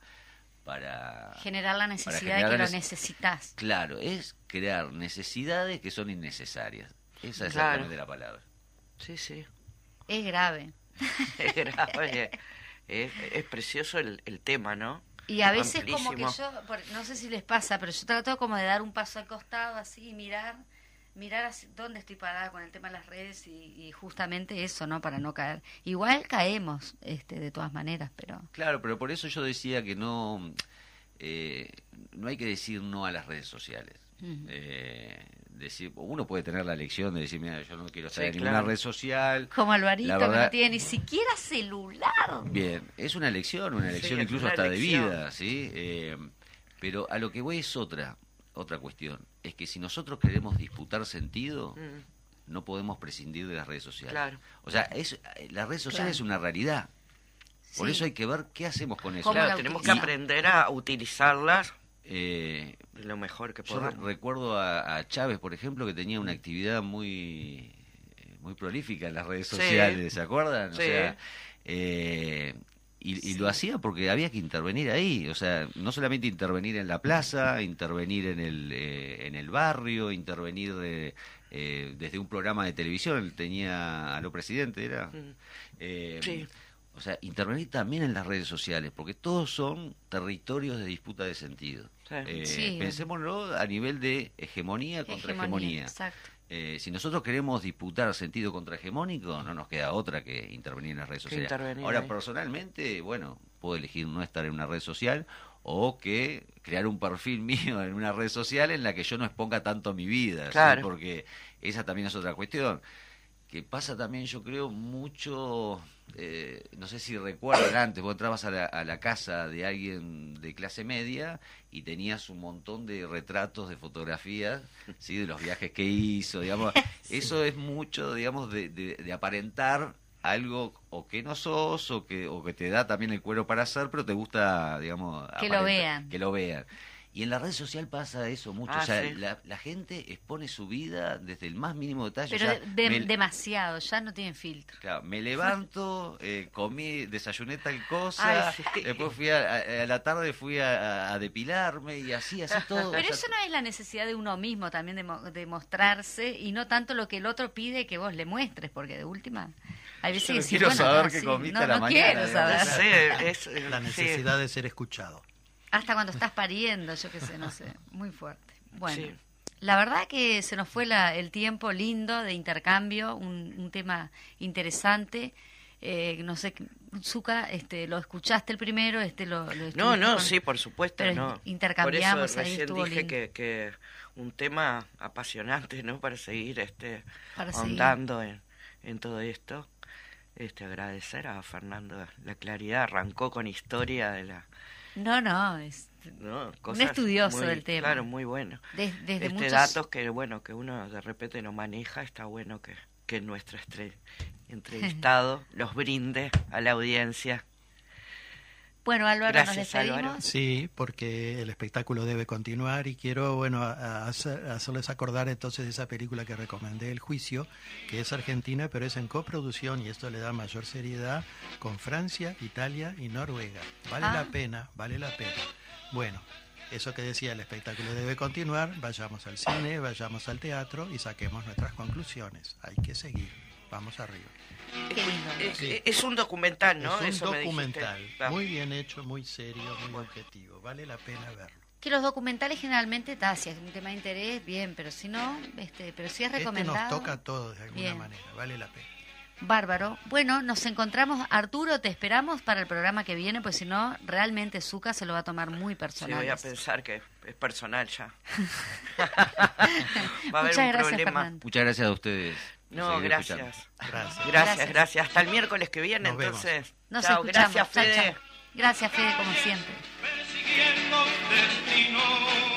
para Generar la necesidad generar de que la lo nece- necesitas. Claro, es crear necesidades que son innecesarias. Esa es Claro. exactamente la palabra. Sí, sí. Es grave. (laughs) Es grave. es, es precioso el, el tema, ¿no? Y a veces como que yo, no sé si les pasa, pero yo trato como de dar un paso al costado así y mirar, mirar así dónde estoy parada con el tema de las redes y, y justamente eso, ¿no? Para no caer. Igual caemos, este, de todas maneras, pero... Claro, pero por eso yo decía que no, eh, no hay que decir no a las redes sociales. Eh, decir, uno puede tener la elección de decir, mira, yo no quiero estar Sí, en ninguna claro. red social. Como Alvarito, La que verdad- no tiene ni siquiera celular. Bien, es una elección, una elección incluso una hasta elección. de vida, ¿sí? Eh, pero a lo que voy es otra, otra cuestión. Es que si nosotros queremos disputar sentido, Mm, no podemos prescindir de las redes sociales. Claro. O sea, es, la red social Claro. es una realidad. Por Sí. eso hay que ver qué hacemos con eso. ¿Cómo Claro, la tenemos que aprender a utilizarlas Eh, lo mejor que yo podamos. recuerdo a, a Chávez, por ejemplo, que tenía una actividad muy eh, muy prolífica en las redes Sí. sociales, ¿se acuerdan? O Sí. sea, eh, y, y lo hacía porque había que intervenir ahí, o sea, no solamente intervenir en la plaza, intervenir en el, eh, en el barrio, intervenir de, eh, desde un programa de televisión, él tenía a lo presidente, era. Eh, Sí. o sea, intervenir también en las redes sociales, porque todos son territorios de disputa de sentido. Sí. Eh, Sí. Pensémoslo a nivel de hegemonía contra hegemonía. Exacto. Eh, si nosotros queremos disputar sentido contrahegemónico, no nos queda otra que intervenir en las redes sociales. Ahora, ahí. personalmente, bueno, puedo elegir no estar en una red social o que crear un perfil (laughs) mío en una red social en la que yo no exponga tanto mi vida, ¿sí? Claro. porque esa también es otra cuestión. Que pasa también, yo creo, mucho, eh, no sé si recuerdan antes, vos entrabas a la, a la casa de alguien de clase media y tenías un montón de retratos de fotografías, ¿sí? de los viajes que hizo, digamos. (laughs) Eso es mucho, digamos, de, de- de aparentar algo o que no sos o que, o que te da también el cuero para hacer, pero te gusta, digamos, Que lo vean. Que lo vean. Y en la red social pasa eso mucho. Ah, o sea, sí. la, la gente expone su vida desde el más mínimo detalle. Pero o sea, de- me- demasiado, ya no tienen filtro. Claro, me levanto, (laughs) eh, comí, desayuné tal cosa, Ay, sí. después fui a, a- a la tarde fui a, a depilarme y así, así todo. Pero o sea, eso no es la necesidad de uno mismo también de, mo- de mostrarse y no tanto lo que el otro pide que vos le muestres, porque de última hay veces Yo que no decís, quiero bueno, saber no, qué comiste no, a la no mañana, quiero saber. Sí, es, La sí. necesidad de ser escuchado. Hasta cuando estás pariendo, yo qué sé, no sé, muy fuerte. Bueno, Sí. la verdad que se nos fue la- el tiempo lindo de intercambio, un, un tema interesante. Eh, no sé, Zuka, este, lo escuchaste el primero, este lo, lo No, no, con- sí, por supuesto, pero no. intercambiamos, por ahí recién dije lindo. que, que un tema apasionante, ¿no? Para seguir este Para seguir. ahondando en, en todo esto. Este agradecer a Fernando la claridad, arrancó con historia de la No, no, es ¿no? estudioso muy- del tema. Claro, muy bueno. de- desde este muchos... datos que bueno que uno de repente no maneja está bueno que, que nuestro (laughs) entrevistado los brinde a la audiencia Bueno, Álvaro, Gracias, nos despedimos. Álvaro. Sí, porque el espectáculo debe continuar y quiero, bueno, a- a hacer- hacerles acordar entonces de esa película que recomendé, El Juicio, que es argentina, pero es en coproducción y esto le da mayor seriedad con Francia, Italia y Noruega. Vale Ah. la pena, vale la pena. Bueno, eso que decía, el espectáculo debe continuar, vayamos al cine, vayamos al teatro y saquemos nuestras conclusiones. Hay que seguir, vamos arriba. Es, Sí. es un documental no es un Eso documental, muy bien hecho, muy serio, muy objetivo, vale la pena verlo. Que los documentales generalmente, ta, si es un tema de interés, bien, pero si no, este, pero si es Este recomendado. nos toca a todos de alguna Bien. manera, vale la pena. Bárbaro. Bueno, nos encontramos. Arturo, te esperamos para el programa que viene, pues si no, realmente Zuka se lo va a tomar muy Sí, personal. voy a pensar que es personal ya. (laughs) Va a haber Muchas un gracias, problema. Fernando. Muchas gracias a ustedes. No, gracias. Gracias. Gracias, Gracias. gracias. Hasta el miércoles que viene, Nos vemos. entonces. Nos Chao, escuchamos. gracias, Chao, Fede. chao. Gracias, Fede, como siempre. persiguiendo destino.